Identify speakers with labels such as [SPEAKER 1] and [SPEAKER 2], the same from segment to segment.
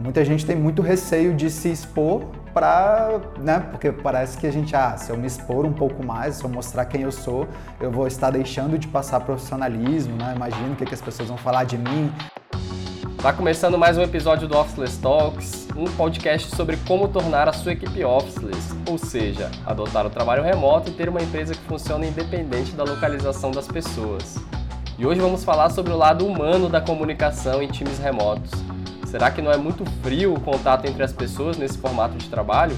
[SPEAKER 1] muita gente tem muito receio de se expor para, né, porque parece que a gente, ah, se eu me expor um pouco mais, se eu mostrar quem eu sou, eu vou estar deixando de passar profissionalismo, né? Imagino o que, que as pessoas vão falar de mim.
[SPEAKER 2] Tá começando mais um episódio do Officeless Talks, um podcast sobre como tornar a sua equipe officeless, ou seja, adotar o trabalho remoto e ter uma empresa que funcione independente da localização das pessoas. E hoje vamos falar sobre o lado humano da comunicação em times remotos. Será que não é muito frio o contato entre as pessoas nesse formato de trabalho?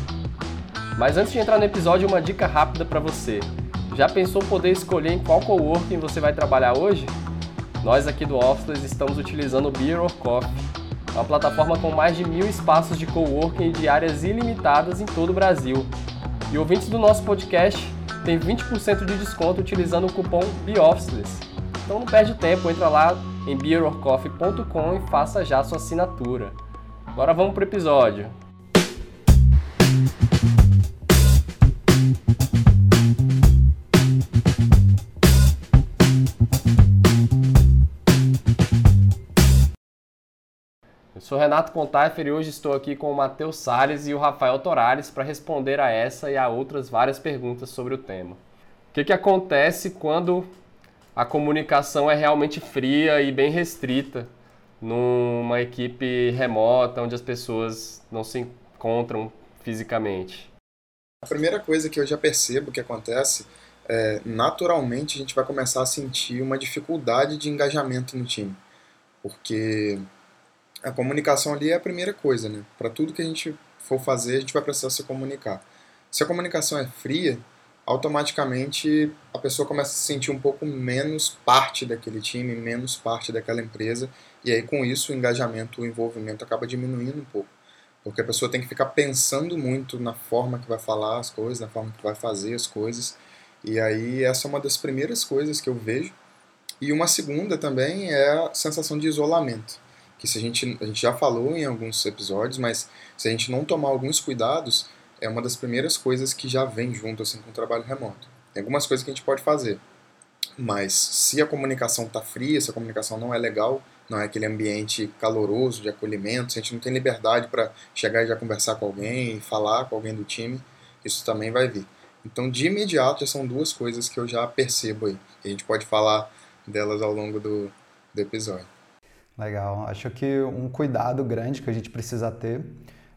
[SPEAKER 2] Mas antes de entrar no episódio, uma dica rápida para você. Já pensou poder escolher em qual coworking você vai trabalhar hoje? Nós aqui do Officeless estamos utilizando o Beer or Coffee, uma plataforma com mais de mil espaços de coworking de áreas ilimitadas em todo o Brasil. E ouvintes do nosso podcast têm 20% de desconto utilizando o cupom BeOfficeless. Então não perde tempo, entra lá em beerorcoffee.com e faça já sua assinatura. Agora vamos para o episódio. sou Renato Contaifer e hoje estou aqui com o Matheus Salles e o Rafael Torales para responder a essa e a outras várias perguntas sobre o tema. O que, que acontece quando a comunicação é realmente fria e bem restrita numa equipe remota onde as pessoas não se encontram fisicamente?
[SPEAKER 3] A primeira coisa que eu já percebo que acontece é, naturalmente a gente vai começar a sentir uma dificuldade de engajamento no time. Porque a comunicação ali é a primeira coisa, né? Para tudo que a gente for fazer, a gente vai precisar se comunicar. Se a comunicação é fria, automaticamente a pessoa começa a se sentir um pouco menos parte daquele time, menos parte daquela empresa, e aí com isso o engajamento, o envolvimento acaba diminuindo um pouco. Porque a pessoa tem que ficar pensando muito na forma que vai falar as coisas, na forma que vai fazer as coisas. E aí essa é uma das primeiras coisas que eu vejo. E uma segunda também é a sensação de isolamento que se a gente, a gente já falou em alguns episódios, mas se a gente não tomar alguns cuidados, é uma das primeiras coisas que já vem junto assim com o trabalho remoto. Tem algumas coisas que a gente pode fazer, mas se a comunicação está fria, se a comunicação não é legal, não é aquele ambiente caloroso de acolhimento, se a gente não tem liberdade para chegar e já conversar com alguém, falar com alguém do time, isso também vai vir. Então, de imediato, já são duas coisas que eu já percebo aí. E a gente pode falar delas ao longo do, do episódio.
[SPEAKER 1] Legal. Acho que um cuidado grande que a gente precisa ter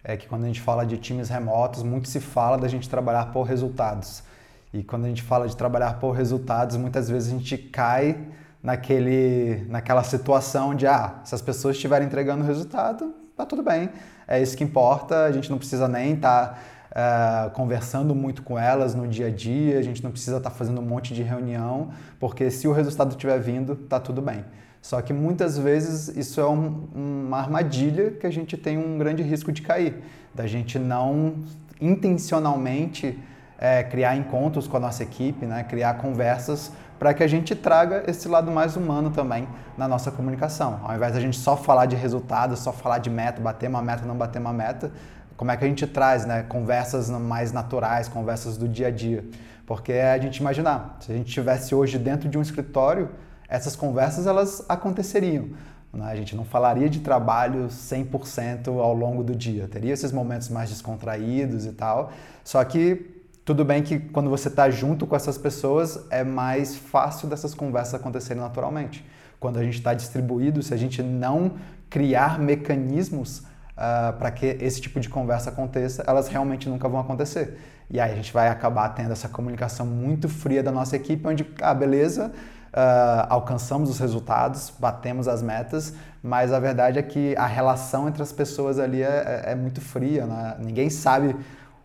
[SPEAKER 1] é que quando a gente fala de times remotos, muito se fala da gente trabalhar por resultados. E quando a gente fala de trabalhar por resultados, muitas vezes a gente cai naquele, naquela situação de, ah, se as pessoas estiverem entregando resultado, tá tudo bem. É isso que importa, a gente não precisa nem estar tá, uh, conversando muito com elas no dia a dia, a gente não precisa estar tá fazendo um monte de reunião, porque se o resultado estiver vindo, tá tudo bem. Só que muitas vezes isso é um, uma armadilha que a gente tem um grande risco de cair, da gente não intencionalmente é, criar encontros com a nossa equipe, né? criar conversas para que a gente traga esse lado mais humano também na nossa comunicação. Ao invés da gente só falar de resultados, só falar de meta, bater uma meta, não bater uma meta, como é que a gente traz né? conversas mais naturais, conversas do dia a dia? Porque é a gente imaginar, se a gente estivesse hoje dentro de um escritório, essas conversas elas aconteceriam. Né? A gente não falaria de trabalho 100% ao longo do dia, teria esses momentos mais descontraídos e tal. Só que tudo bem que quando você está junto com essas pessoas é mais fácil dessas conversas acontecerem naturalmente. Quando a gente está distribuído, se a gente não criar mecanismos uh, ah, para que esse tipo de conversa aconteça, elas realmente nunca vão acontecer. E aí a gente vai acabar tendo essa comunicação muito fria da nossa equipe, onde, ah, beleza, uh, alcançamos os resultados, batemos as metas, mas a verdade é que a relação entre as pessoas ali é, é, é muito fria, né? ninguém sabe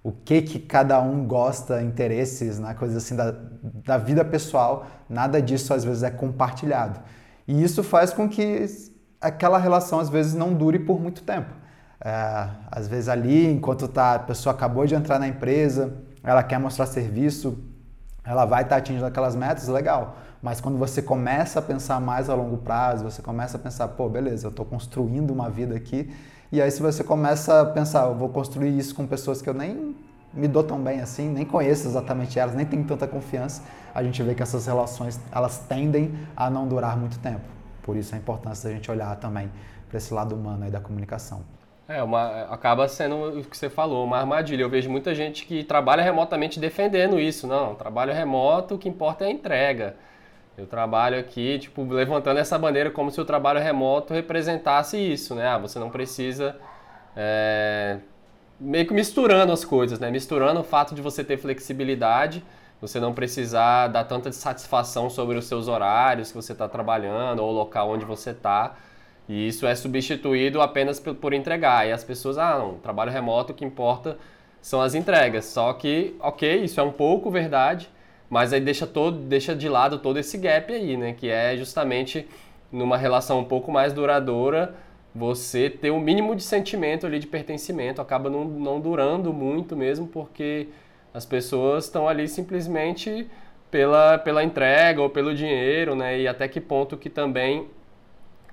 [SPEAKER 1] o que que cada um gosta, interesses, né? coisas assim da, da vida pessoal, nada disso às vezes é compartilhado. E isso faz com que aquela relação às vezes não dure por muito tempo. É, às vezes ali, enquanto tá, a pessoa acabou de entrar na empresa, ela quer mostrar serviço, ela vai estar tá atingindo aquelas metas, legal. Mas quando você começa a pensar mais a longo prazo, você começa a pensar, pô, beleza, eu estou construindo uma vida aqui. E aí se você começa a pensar, eu vou construir isso com pessoas que eu nem me dou tão bem assim, nem conheço exatamente elas, nem tenho tanta confiança, a gente vê que essas relações elas tendem a não durar muito tempo. Por isso a importância da gente olhar também para esse lado humano aí da comunicação.
[SPEAKER 2] É, uma, acaba sendo o que você falou, uma armadilha. Eu vejo muita gente que trabalha remotamente defendendo isso. Não, trabalho remoto, o que importa é a entrega. Eu trabalho aqui, tipo, levantando essa bandeira como se o trabalho remoto representasse isso, né? Ah, você não precisa. É, meio que misturando as coisas, né? Misturando o fato de você ter flexibilidade, você não precisar dar tanta satisfação sobre os seus horários que você está trabalhando ou o local onde você está e isso é substituído apenas por entregar. E as pessoas, ah, não, trabalho remoto, o que importa são as entregas. Só que, ok, isso é um pouco verdade, mas aí deixa, todo, deixa de lado todo esse gap aí, né? Que é justamente numa relação um pouco mais duradoura, você ter o um mínimo de sentimento ali de pertencimento. Acaba não, não durando muito mesmo, porque as pessoas estão ali simplesmente pela, pela entrega ou pelo dinheiro, né? E até que ponto que também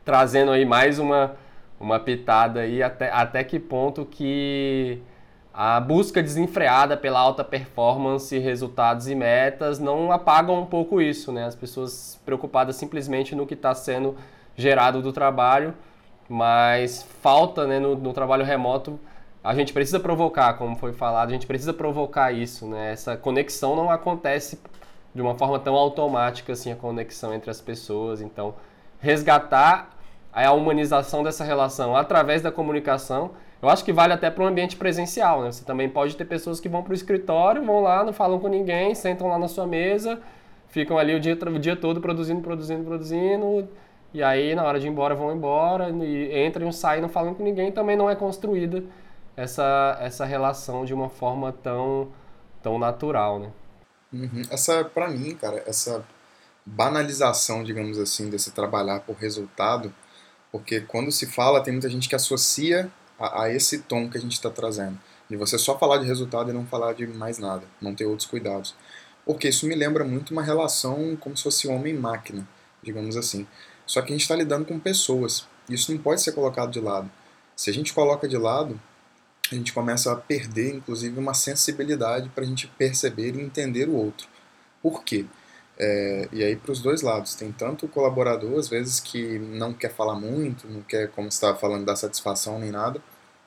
[SPEAKER 2] trazendo aí mais uma, uma pitada aí até, até que ponto que a busca desenfreada pela alta performance, resultados e metas não apagam um pouco isso, né? As pessoas preocupadas simplesmente no que está sendo gerado do trabalho, mas falta né, no, no, trabalho remoto, a gente precisa provocar, como foi falado, a gente precisa provocar isso, né? Essa conexão não acontece de uma forma tão automática assim, a conexão entre as pessoas, então resgatar a humanização dessa relação através da comunicação, eu acho que vale até para o ambiente presencial. Né? Você também pode ter pessoas que vão para o escritório, vão lá, não falam com ninguém, sentam lá na sua mesa, ficam ali o dia, o dia todo produzindo, produzindo, produzindo, e aí na hora de ir embora vão embora, e entram e saem não falando com ninguém, também não é construída essa, essa relação de uma forma tão, tão natural. Né?
[SPEAKER 3] Uhum. Essa, para mim, cara, essa banalização, digamos assim, desse trabalhar por resultado, porque quando se fala, tem muita gente que associa a, a esse tom que a gente está trazendo. De você só falar de resultado e não falar de mais nada, não ter outros cuidados. Porque isso me lembra muito uma relação como se fosse homem-máquina, digamos assim. Só que a gente está lidando com pessoas. Isso não pode ser colocado de lado. Se a gente coloca de lado, a gente começa a perder, inclusive, uma sensibilidade para a gente perceber e entender o outro. Por quê? É, e aí para os dois lados, tem tanto o colaborador, às vezes, que não quer falar muito, não quer, como estava falando, dar satisfação nem nada,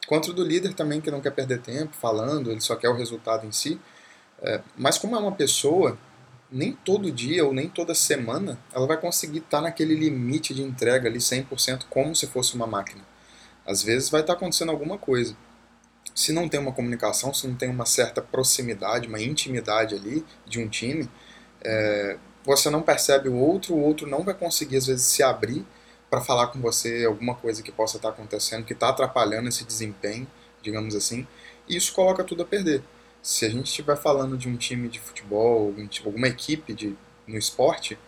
[SPEAKER 3] quanto do líder também, que não quer perder tempo falando, ele só quer o resultado em si. É, mas como é uma pessoa, nem todo dia ou nem toda semana ela vai conseguir estar tá naquele limite de entrega ali 100% como se fosse uma máquina. Às vezes vai estar tá acontecendo alguma coisa. Se não tem uma comunicação, se não tem uma certa proximidade, uma intimidade ali de um time, é, você não percebe o outro, o outro não vai conseguir às vezes se abrir para falar com você alguma coisa que possa estar tá acontecendo, que está atrapalhando esse desempenho, digamos assim, e isso coloca tudo a perder. Se a gente estiver falando de um time de futebol, alguma equipe de, no esporte,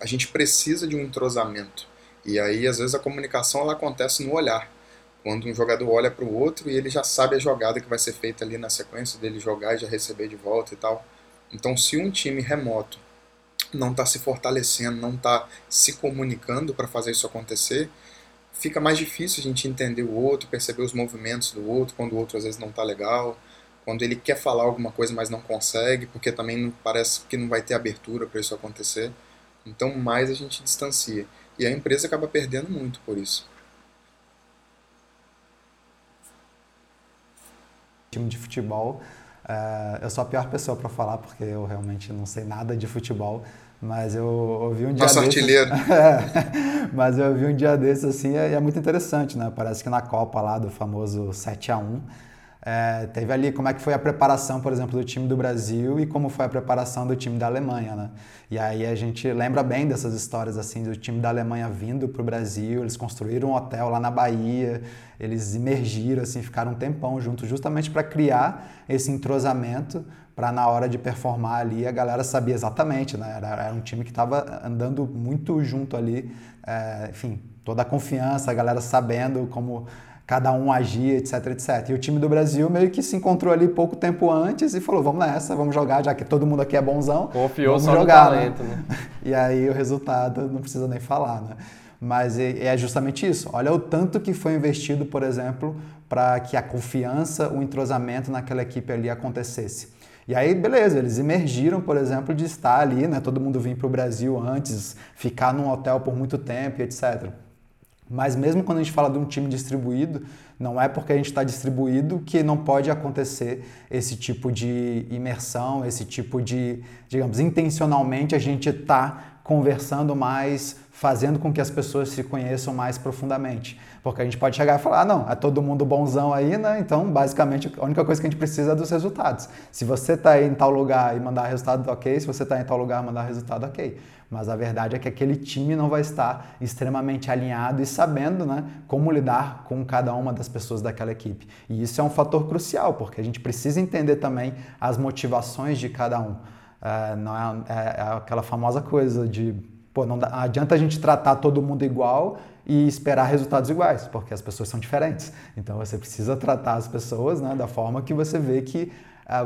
[SPEAKER 3] a gente precisa de um entrosamento. E aí, às vezes, a comunicação ela acontece no olhar. Quando um jogador olha para o outro e ele já sabe a jogada que vai ser feita ali na sequência dele jogar e já receber de volta e tal. Então, se um time remoto não está se fortalecendo, não está se comunicando para fazer isso acontecer, fica mais difícil a gente entender o outro, perceber os movimentos do outro, quando o outro às vezes não está legal, quando ele quer falar alguma coisa, mas não consegue, porque também não, parece que não vai ter abertura para isso acontecer. Então, mais a gente distancia. E a empresa acaba perdendo muito por isso.
[SPEAKER 1] Time de futebol Uh, eu sou a pior pessoa para falar porque eu realmente não sei nada de futebol, mas eu ouvi um dia
[SPEAKER 3] Nosso
[SPEAKER 1] desses,
[SPEAKER 3] artilheiro.
[SPEAKER 1] mas eu ouvi um dia desses assim e é muito interessante, né? Parece que na Copa lá do famoso 7 a 1 é, teve ali como é que foi a preparação, por exemplo, do time do Brasil e como foi a preparação do time da Alemanha, né? E aí a gente lembra bem dessas histórias assim do time da Alemanha vindo para o Brasil, eles construíram um hotel lá na Bahia, eles emergiram assim, ficaram um tempão juntos, justamente para criar esse entrosamento para na hora de performar ali a galera sabia exatamente, né? Era, era um time que estava andando muito junto ali, é, enfim, toda a confiança, a galera sabendo como cada um agia, etc, etc. E o time do Brasil meio que se encontrou ali pouco tempo antes e falou, vamos nessa, vamos jogar, já que todo mundo aqui é bonzão.
[SPEAKER 2] Confiou
[SPEAKER 1] vamos
[SPEAKER 2] só
[SPEAKER 1] jogar,
[SPEAKER 2] no talento, né?
[SPEAKER 1] né? E aí o resultado não precisa nem falar, né? Mas é justamente isso. Olha o tanto que foi investido, por exemplo, para que a confiança, o entrosamento naquela equipe ali acontecesse. E aí, beleza, eles emergiram, por exemplo, de estar ali, né? Todo mundo vir para o Brasil antes, ficar num hotel por muito tempo, etc. Mas mesmo quando a gente fala de um time distribuído, Não é porque a gente está distribuído que não pode acontecer esse tipo de imersão, esse tipo de, digamos, intencionalmente a gente está conversando mais, fazendo com que as pessoas se conheçam mais profundamente. Porque a gente pode chegar e falar, ah, não, é todo mundo bonzão aí, né? Então, basicamente, a única coisa que a gente precisa é dos resultados. Se você está em tal lugar e mandar resultado, ok. Se você está em tal lugar mandar resultado, ok. Mas a verdade é que aquele time não vai estar extremamente alinhado e sabendo né, como lidar com cada uma das pessoas daquela equipe. E isso é um fator crucial, porque a gente precisa entender também as motivações de cada um. Uh, não é, é, é, aquela famosa coisa de, pô, não, dá, não adianta a gente tratar todo mundo igual e esperar resultados iguais, porque as pessoas são diferentes. Então você precisa tratar as pessoas né, da forma que você vê que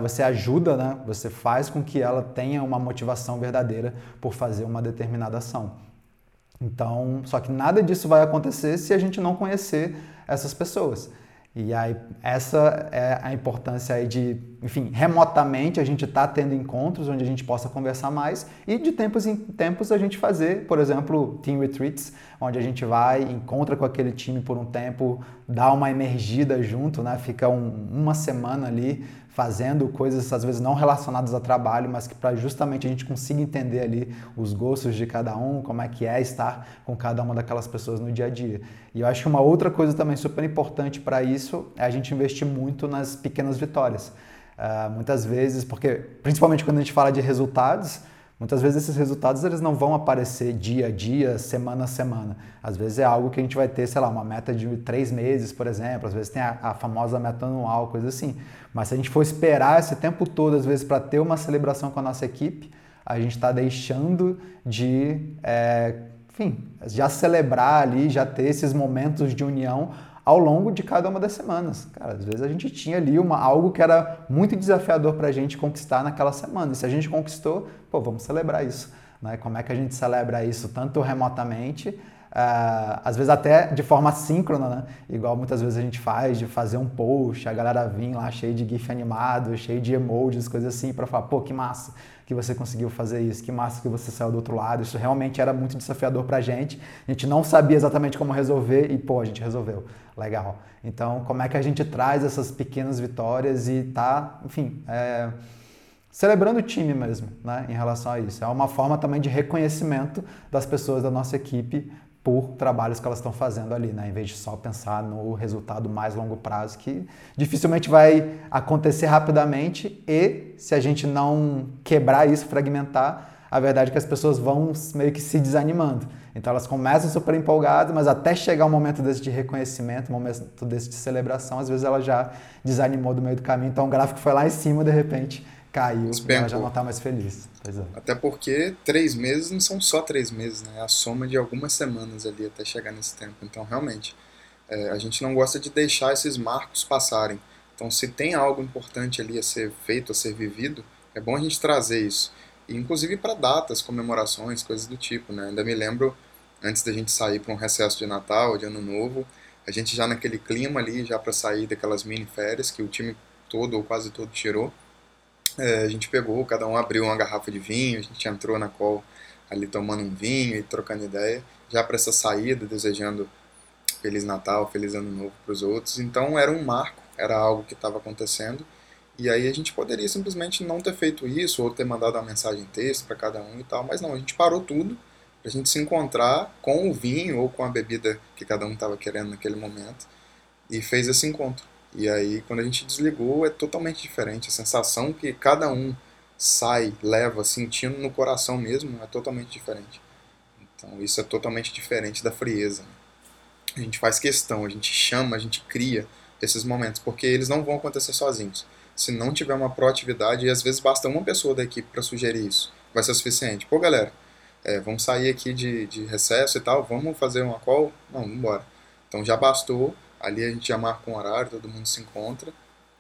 [SPEAKER 1] você ajuda, né, você faz com que ela tenha uma motivação verdadeira por fazer uma determinada ação. Então, só que nada disso vai acontecer se a gente não conhecer essas pessoas. E aí, essa é a importância aí de, enfim, remotamente a gente está tendo encontros onde a gente possa conversar mais e de tempos em tempos a gente fazer, por exemplo, team retreats, onde a gente vai, encontra com aquele time por um tempo, dá uma emergida junto, né? Fica um, uma semana ali fazendo coisas às vezes não relacionadas a trabalho, mas que para justamente a gente consiga entender ali os gostos de cada um, como é que é estar com cada uma daquelas pessoas no dia a dia. E eu acho que uma outra coisa também super importante para isso é a gente investir muito nas pequenas vitórias. Uh, muitas vezes, porque principalmente quando a gente fala de resultados, Muitas vezes esses resultados eles não vão aparecer dia a dia, semana a semana. Às vezes é algo que a gente vai ter, sei lá, uma meta de três meses, por exemplo. Às vezes tem a, a famosa meta anual, coisa assim. Mas se a gente for esperar esse tempo todo, às vezes, para ter uma celebração com a nossa equipe, a gente está deixando de, é, enfim, já celebrar ali, já ter esses momentos de união ao longo de cada uma das semanas. Cara, às vezes a gente tinha ali uma, algo que era muito desafiador para a gente conquistar naquela semana. E se a gente conquistou, pô, vamos celebrar isso. Né? Como é que a gente celebra isso tanto remotamente Uh, às vezes até de forma síncrona, né? Igual muitas vezes a gente faz, de fazer um post, a galera vir lá cheio de GIF animado, cheio de emojis, coisas assim, para falar, pô, que massa que você conseguiu fazer isso, que massa que você saiu do outro lado. Isso realmente era muito desafiador pra gente. A gente não sabia exatamente como resolver e, pô, a gente resolveu. Legal. Então, como é que a gente traz essas pequenas vitórias e tá, enfim, é celebrando o time mesmo, né, em relação a isso. É uma forma também de reconhecimento das pessoas da nossa equipe por trabalhos que elas estão fazendo ali, né? em vez de só pensar no resultado mais longo prazo, que dificilmente vai acontecer rapidamente e se a gente não quebrar isso, fragmentar, a verdade é que as pessoas vão meio que se desanimando. Então elas começam super empolgadas, mas até chegar um momento desse de reconhecimento, um momento desse de celebração, às vezes ela já desanimou do meio do caminho. Então o gráfico foi lá em cima, de repente caiu, Despencou. ela já não está mais feliz.
[SPEAKER 3] É. Até porque três meses não são só três meses, né? É a soma de algumas semanas ali até chegar nesse tempo. Então, realmente, é, a gente não gosta de deixar esses marcos passarem. Então, se tem algo importante ali a ser feito, a ser vivido, é bom a gente trazer isso. E, inclusive para datas, comemorações, coisas do tipo, né? Ainda me lembro, antes da gente sair para um recesso de Natal, de Ano Novo, a gente já naquele clima ali, já para sair daquelas mini férias que o time todo ou quase todo tirou, é, a gente pegou, cada um abriu uma garrafa de vinho, a gente entrou na call ali tomando um vinho e trocando ideia, já para essa saída, desejando Feliz Natal, Feliz Ano Novo para os outros. Então era um marco, era algo que estava acontecendo. E aí a gente poderia simplesmente não ter feito isso, ou ter mandado uma mensagem texto para cada um e tal, mas não, a gente parou tudo para a gente se encontrar com o vinho ou com a bebida que cada um estava querendo naquele momento e fez esse encontro. E aí, quando a gente desligou, é totalmente diferente. A sensação que cada um sai, leva, sentindo no coração mesmo, é totalmente diferente. Então, isso é totalmente diferente da frieza. A gente faz questão, a gente chama, a gente cria esses momentos, porque eles não vão acontecer sozinhos. Se não tiver uma proatividade, e às vezes basta uma pessoa da equipe para sugerir isso, vai ser suficiente. Pô, galera, é, vamos sair aqui de, de recesso e tal, vamos fazer uma call? Não, vamos embora. Então já bastou Ali a gente já marca um horário, todo mundo se encontra.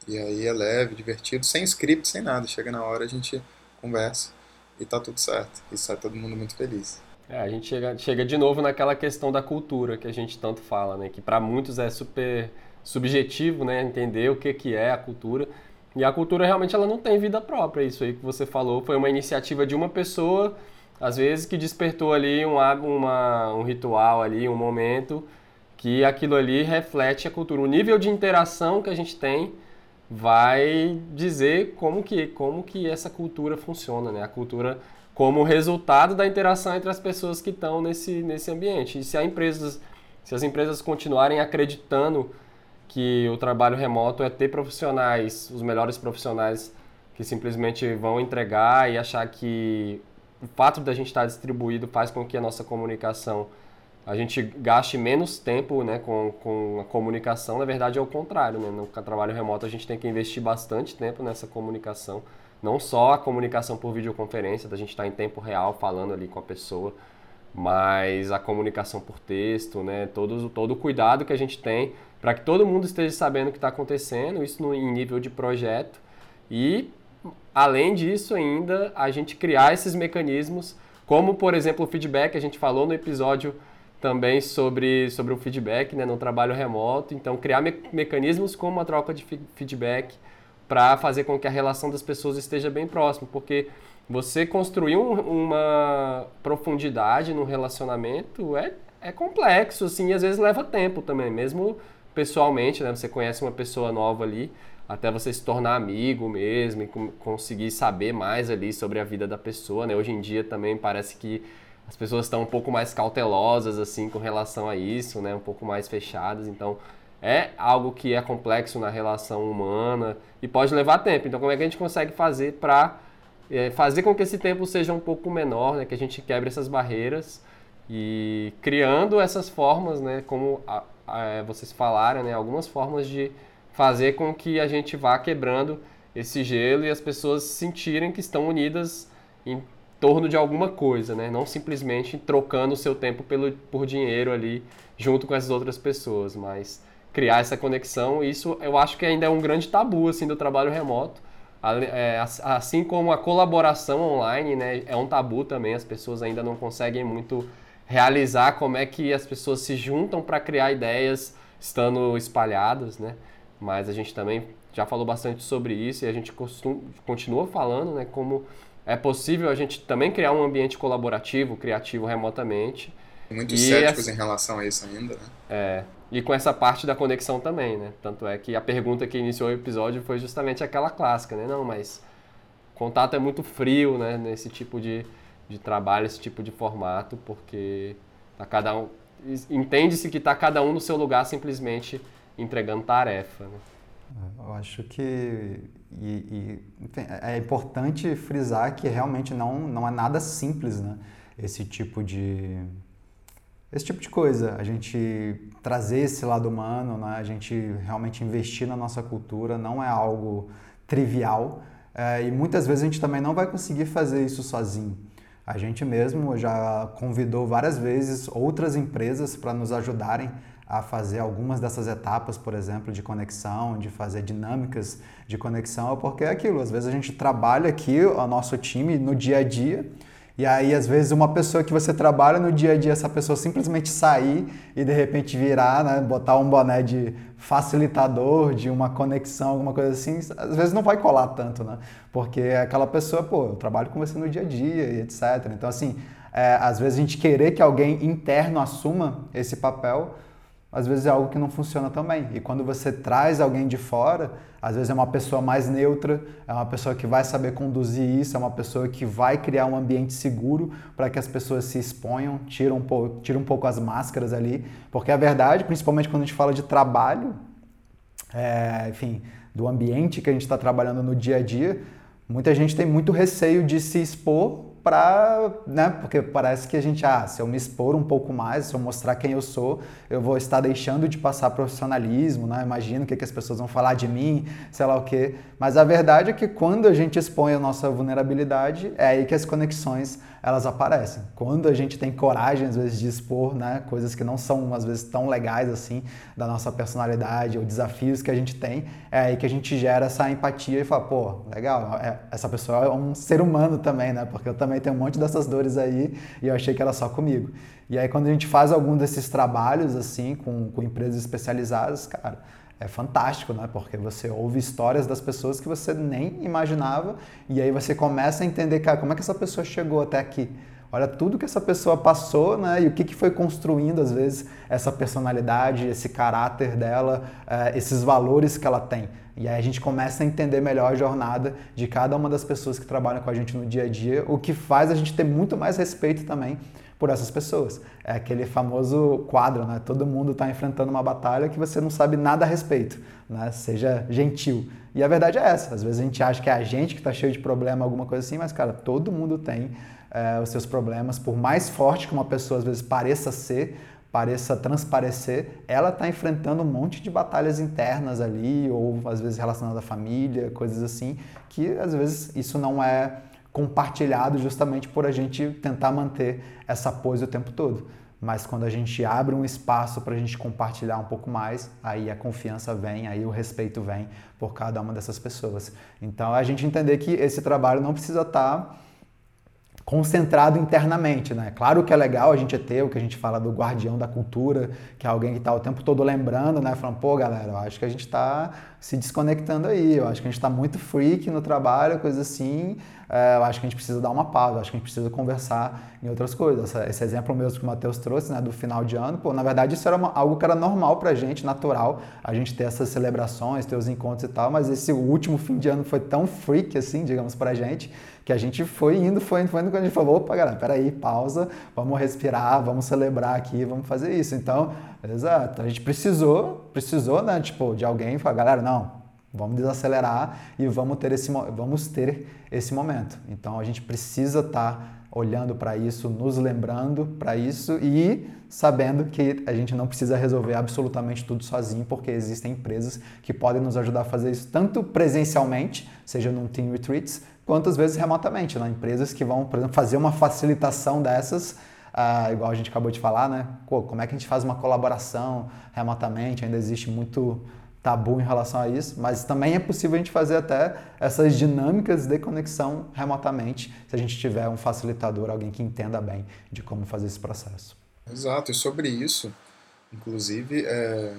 [SPEAKER 3] E aí é leve, divertido, sem script, sem nada. Chega na hora, a gente conversa e tá tudo certo. E sai todo mundo muito feliz.
[SPEAKER 2] É, a gente chega, chega de novo naquela questão da cultura que a gente tanto fala, né? Que para muitos é super subjetivo, né? Entender o que, que é a cultura. E a cultura realmente ela não tem vida própria. Isso aí que você falou foi uma iniciativa de uma pessoa, às vezes, que despertou ali um, uma, um ritual ali, um momento que aquilo ali reflete a cultura. O nível de interação que a gente tem vai dizer como que, como que essa cultura funciona, né? A cultura como resultado da interação entre as pessoas que estão nesse, nesse ambiente. E se, empresas, se as empresas continuarem acreditando que o trabalho remoto é ter profissionais, os melhores profissionais que simplesmente vão entregar e achar que o fato da gente estar distribuído faz com que a nossa comunicação a gente gaste menos tempo né, com, com a comunicação, na verdade é o contrário. Né? No trabalho remoto a gente tem que investir bastante tempo nessa comunicação, não só a comunicação por videoconferência, da gente estar em tempo real falando ali com a pessoa, mas a comunicação por texto, né? todo, todo o cuidado que a gente tem para que todo mundo esteja sabendo o que está acontecendo, isso no, em nível de projeto. E, além disso, ainda a gente criar esses mecanismos, como, por exemplo, o feedback, a gente falou no episódio também sobre, sobre o feedback né, no trabalho remoto. Então, criar me mecanismos como a troca de feedback para fazer com que a relação das pessoas esteja bem próxima, porque você construir um, uma profundidade no relacionamento é, é complexo, assim, e às vezes leva tempo também, mesmo pessoalmente, né? Você conhece uma pessoa nova ali, até você se tornar amigo mesmo e conseguir saber mais ali sobre a vida da pessoa, né? Hoje em dia também parece que as pessoas estão um pouco mais cautelosas assim com relação a isso, né? Um pouco mais fechadas, então é algo que é complexo na relação humana e pode levar tempo. Então como é que a gente consegue fazer para é, fazer com que esse tempo seja um pouco menor, né? Que a gente quebre essas barreiras e criando essas formas, né? Como a, a, vocês falaram, né? Algumas formas de fazer com que a gente vá quebrando esse gelo e as pessoas sentirem que estão unidas em torno de alguma coisa, né? Não simplesmente trocando o seu tempo pelo, por dinheiro ali junto com essas outras pessoas, mas criar essa conexão. Isso eu acho que ainda é um grande tabu assim do trabalho remoto. É, assim como a colaboração online, né, é um tabu também. As pessoas ainda não conseguem muito realizar como é que as pessoas se juntam para criar ideias estando espalhadas, né? Mas a gente também já falou bastante sobre isso e a gente costuma, continua falando, né, como é possível a gente também criar um ambiente colaborativo, criativo remotamente.
[SPEAKER 3] Muitos e céticos em relação a isso ainda, né?
[SPEAKER 2] É. E com essa parte da conexão também, né? Tanto é que a pergunta que iniciou o episódio foi justamente aquela clássica, né? Não, mas contato é muito frio, né? Nesse tipo de, de trabalho, esse tipo de formato, porque tá cada um entende-se que está cada um no seu lugar simplesmente entregando tarefa. Né?
[SPEAKER 1] Eu acho que e, e, enfim, é importante frisar que realmente não, não é nada simples, né? Esse tipo de esse tipo de coisa, a gente trazer esse lado humano, né? a gente realmente investir na nossa cultura não é algo trivial é, e muitas vezes a gente também não vai conseguir fazer isso sozinho. A gente mesmo já convidou várias vezes outras empresas para nos ajudarem a fazer algumas dessas etapas, por exemplo, de conexão, de fazer dinâmicas de conexão, porque é aquilo, às vezes a gente trabalha aqui, o nosso time, no dia a dia, e aí, às vezes, uma pessoa que você trabalha no dia a dia, essa pessoa simplesmente sair e de repente virar, né, botar um boné de facilitador, de uma conexão, alguma coisa assim, às vezes não vai colar tanto, né? Porque aquela pessoa, pô, eu trabalho com você no dia a dia e etc. Então, assim, é, às vezes a gente querer que alguém interno assuma esse papel às vezes é algo que não funciona também. E quando você traz alguém de fora, às vezes é uma pessoa mais neutra, é uma pessoa que vai saber conduzir isso, é uma pessoa que vai criar um ambiente seguro para que as pessoas se exponham, tiram um, pouco, um pouco as máscaras ali. Porque a verdade, principalmente quando a gente fala de trabalho, é, enfim, do ambiente que a gente está trabalhando no dia a dia, muita gente tem muito receio de se expor para, né, porque parece que a gente, ah, se eu me expor um pouco mais, se eu mostrar quem eu sou, eu vou estar deixando de passar profissionalismo, né? Imagino o que, que as pessoas vão falar de mim, sei lá o quê. Mas a verdade é que quando a gente expõe a nossa vulnerabilidade, é aí que as conexões elas aparecem. Quando a gente tem coragem, às vezes, de expor né, coisas que não são, às vezes, tão legais assim, da nossa personalidade ou desafios que a gente tem, é aí que a gente gera essa empatia e fala, pô, legal, é, essa pessoa é um ser humano também, né? Porque eu também tenho um monte dessas dores aí e eu achei que era só comigo. E aí, quando a gente faz algum desses trabalhos, assim, com, com empresas especializadas, cara, é fantástico, né? Porque você ouve histórias das pessoas que você nem imaginava e aí você começa a entender, cara, como é que essa pessoa chegou até aqui? olha tudo que essa pessoa passou, né? E o que, que foi construindo, às vezes, essa personalidade, esse caráter dela, uh, esses valores que ela tem. E aí a gente começa a entender melhor a jornada de cada uma das pessoas que trabalham com a gente no dia a dia, o que faz a gente ter muito mais respeito também por essas pessoas. É aquele famoso quadro, né? Todo mundo está enfrentando uma batalha que você não sabe nada a respeito, né? Seja gentil. E a verdade é essa. Às vezes a gente acha que é a gente que está cheio de problema, alguma coisa assim, mas, cara, todo mundo tem é, os seus problemas. Por mais forte que uma pessoa às vezes pareça ser, pareça transparecer, ela está enfrentando um monte de batalhas internas ali, ou às vezes relacionadas à família, coisas assim, que às vezes isso não é compartilhado justamente por a gente tentar manter essa pose o tempo todo. Mas quando a gente abre um espaço para a gente compartilhar um pouco mais, aí a confiança vem, aí o respeito vem por cada uma dessas pessoas. Então a gente entender que esse trabalho não precisa estar tá concentrado internamente, né? Claro que é legal a gente ter o que a gente fala do guardião da cultura, que é alguém que está o tempo todo lembrando, né? Falando, pô, galera, eu acho que a gente está se desconectando aí, eu acho que a gente está muito freak no trabalho, coisa assim, é, eu acho que a gente precisa dar uma pausa, eu acho que a gente precisa conversar em outras coisas. Esse exemplo mesmo que o Matheus trouxe, né, do final de ano, pô, na verdade isso era uma, algo que era normal pra gente, natural, a gente ter essas celebrações, ter os encontros e tal, mas esse último fim de ano foi tão freak, assim, digamos, pra gente, que a gente foi indo, foi indo, foi indo, quando a gente falou, opa, galera, peraí, pausa, vamos respirar, vamos celebrar aqui, vamos fazer isso. Então, exato, a gente precisou, precisou, né, tipo, de alguém falar, galera, não, Vamos desacelerar e vamos ter esse, vamos ter esse momento. Então a gente precisa estar tá olhando para isso, nos lembrando para isso e sabendo que a gente não precisa resolver absolutamente tudo sozinho, porque existem empresas que podem nos ajudar a fazer isso tanto presencialmente, seja num Team Retreats, quanto às vezes remotamente. Né? Empresas que vão, por exemplo, fazer uma facilitação dessas ah, igual a gente acabou de falar, né? Pô, como é que a gente faz uma colaboração remotamente? Ainda existe muito tabu em relação a isso, mas também é possível a gente fazer até essas dinâmicas de conexão remotamente, se a gente tiver um facilitador, alguém que entenda bem de como fazer esse processo.
[SPEAKER 3] Exato, e sobre isso, inclusive, é,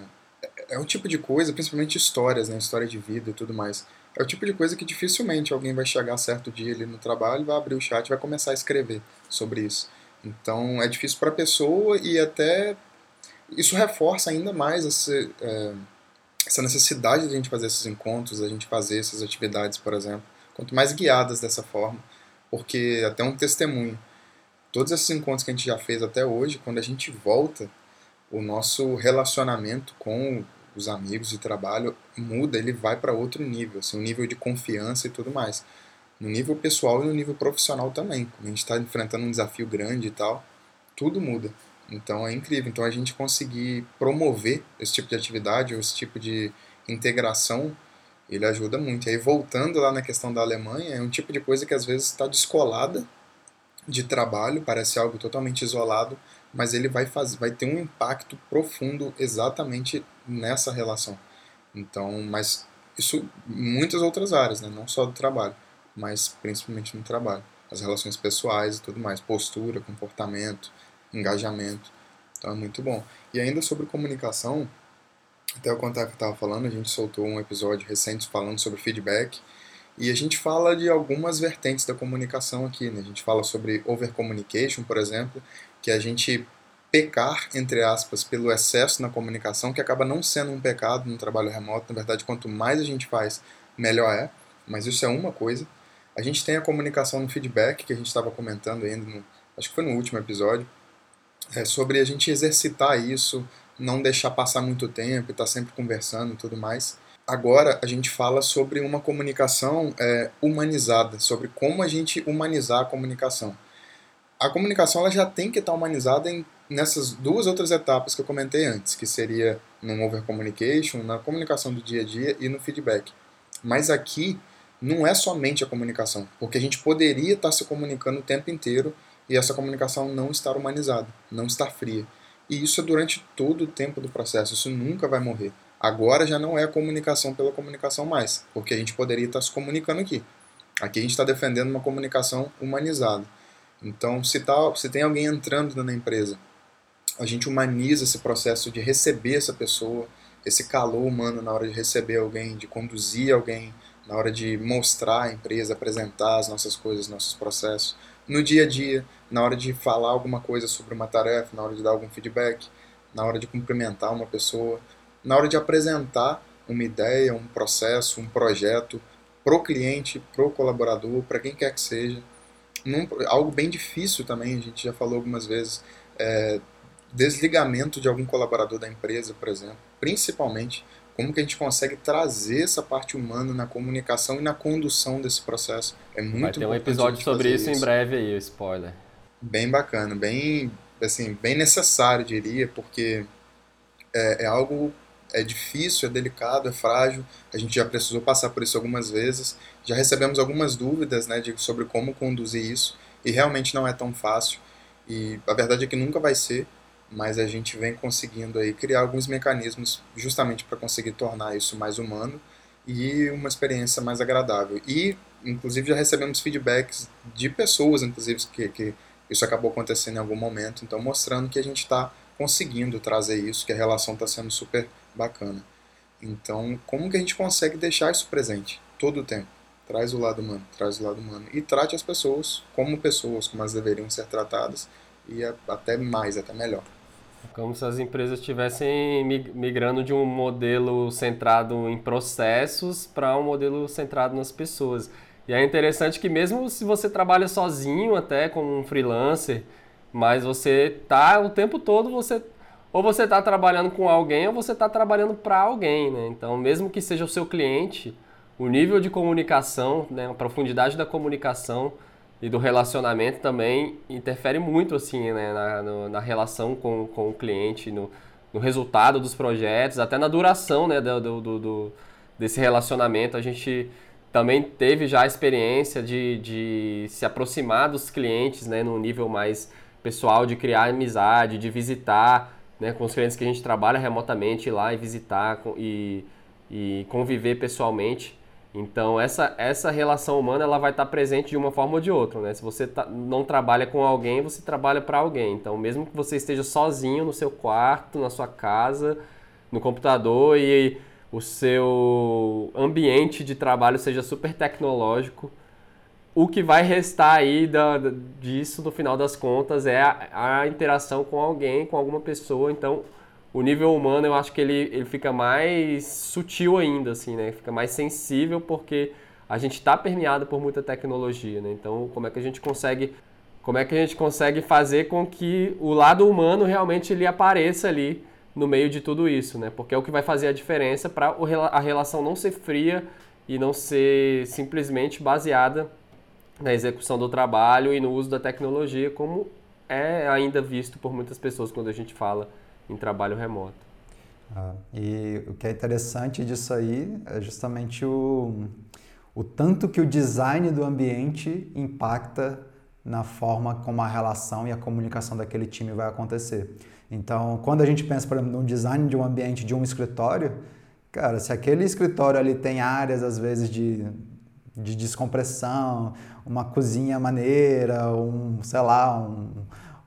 [SPEAKER 3] é o tipo de coisa, principalmente histórias, né, história de vida e tudo mais, é o tipo de coisa que dificilmente alguém vai chegar certo dia ali no trabalho, vai abrir o chat e vai começar a escrever sobre isso. Então é difícil para a pessoa e até isso reforça ainda mais esse, é, essa necessidade de a gente fazer esses encontros, a gente fazer essas atividades, por exemplo, quanto mais guiadas dessa forma, porque até um testemunho. Todos esses encontros que a gente já fez até hoje, quando a gente volta, o nosso relacionamento com os amigos de trabalho muda, ele vai para outro nível, assim, um nível de confiança e tudo mais. No nível pessoal e no nível profissional também. Quando a gente está enfrentando um desafio grande e tal, tudo muda. Então é incrível. Então a gente conseguir promover esse tipo de atividade ou esse tipo de integração, ele ajuda muito. E aí voltando lá na questão da Alemanha, é um tipo de coisa que às vezes está descolada de trabalho, parece algo totalmente isolado, mas ele vai fazer, vai ter um impacto profundo exatamente nessa relação. Então, mas isso muitas outras áreas, né? não só do trabalho, mas principalmente no trabalho, as relações pessoais e tudo mais, postura, comportamento, engajamento. Então é muito bom. E ainda sobre comunicação, até o contato que eu estava falando, a gente soltou um episódio recente falando sobre feedback. E a gente fala de algumas vertentes da comunicação aqui. Né? A gente fala sobre overcommunication, por exemplo, que é a gente pecar, entre aspas, pelo excesso na comunicação, que acaba não sendo um pecado no trabalho remoto. Na verdade, quanto mais a gente faz, melhor é. Mas isso é uma coisa. A gente tem a comunicação no feedback, que a gente estava comentando ainda, no, acho que foi no último episódio, é sobre a gente exercitar isso, não deixar passar muito tempo, estar tá sempre conversando e tudo mais. Agora a gente fala sobre uma comunicação é, humanizada, sobre como a gente humanizar a comunicação. A comunicação ela já tem que estar humanizada em, nessas duas outras etapas que eu comentei antes, que seria no over communication, na comunicação do dia a dia e no feedback. Mas aqui não é somente a comunicação, porque a gente poderia estar se comunicando o tempo inteiro e essa comunicação não estar humanizada, não estar fria. E isso é durante todo o tempo do processo, isso nunca vai morrer. Agora já não é a comunicação pela comunicação mais, porque a gente poderia estar se comunicando aqui. Aqui a gente está defendendo uma comunicação humanizada. Então, se, tá, se tem alguém entrando na empresa, a gente humaniza esse processo de receber essa pessoa, esse calor humano na hora de receber alguém, de conduzir alguém, na hora de mostrar a empresa, apresentar as nossas coisas, nossos processos no dia a dia, na hora de falar alguma coisa sobre uma tarefa, na hora de dar algum feedback, na hora de cumprimentar uma pessoa, na hora de apresentar uma ideia, um processo, um projeto pro cliente, pro colaborador, para quem quer que seja. Num, algo bem difícil também, a gente já falou algumas vezes, é, desligamento de algum colaborador da empresa, por exemplo, principalmente como que a gente consegue trazer essa parte humana na comunicação e na condução desse processo. É muito Vai
[SPEAKER 2] ter um episódio sobre isso, isso, em breve aí, o spoiler.
[SPEAKER 3] Bem bacana, bem assim, bem necessário, diria, porque é, é algo é difícil, é delicado, é frágil. A gente já precisou passar por isso algumas vezes. Já recebemos algumas dúvidas, né, de, sobre como conduzir isso e realmente não é tão fácil. E a verdade é que nunca vai ser, mas a gente vem conseguindo aí criar alguns mecanismos justamente para conseguir tornar isso mais humano e uma experiência mais agradável. E, inclusive, já recebemos feedbacks de pessoas, inclusive, que, que isso acabou acontecendo em algum momento, então mostrando que a gente está conseguindo trazer isso, que a relação está sendo super bacana. Então, como que a gente consegue deixar isso presente todo o tempo? Traz o lado humano, traz o lado humano. E trate as pessoas como pessoas, como elas deveriam ser tratadas, e até mais, até melhor.
[SPEAKER 2] Como se as empresas estivessem migrando de um modelo centrado em processos para um modelo centrado nas pessoas. E é interessante que mesmo se você trabalha sozinho, até como um freelancer, mas você tá o tempo todo você ou você está trabalhando com alguém ou você está trabalhando para alguém, né? Então, mesmo que seja o seu cliente, o nível de comunicação, né, a profundidade da comunicação e do relacionamento também interfere muito assim né, na, no, na relação com, com o cliente, no, no, resultado dos projetos, até na duração né, do, do, do, desse relacionamento. A gente também teve já a experiência de, de se aproximar dos clientes né, num nível mais pessoal, de criar amizade, de visitar né, com os clientes que a gente trabalha remotamente, ir lá e visitar e, e conviver pessoalmente. Então essa, essa relação humana ela vai estar presente de uma forma ou de outra, né? Se você tá, não trabalha com alguém, você trabalha para alguém. Então mesmo que você esteja sozinho no seu quarto, na sua casa, no computador e o seu ambiente de trabalho seja super tecnológico, o que vai restar aí da, disso no final das contas é a, a interação com alguém, com alguma pessoa. Então o nível humano eu acho que ele, ele fica mais sutil ainda, assim, né? Fica mais sensível porque a gente está permeado por muita tecnologia, né? Então, como é que a gente consegue como é que a gente consegue fazer com que o lado humano realmente ele apareça ali no meio de tudo isso, né? Porque é o que vai fazer a diferença para a relação não ser fria e não ser simplesmente baseada na execução do trabalho e no uso da tecnologia, como é ainda visto por muitas pessoas quando a gente fala em trabalho remoto.
[SPEAKER 1] Ah, e o que é interessante disso aí é justamente o, o tanto que o design do ambiente impacta na forma como a relação e a comunicação daquele time vai acontecer. Então, quando a gente pensa, por exemplo, no design de um ambiente de um escritório, cara, se aquele escritório ali tem áreas, às vezes, de, de descompressão, uma cozinha maneira, um, sei lá, um,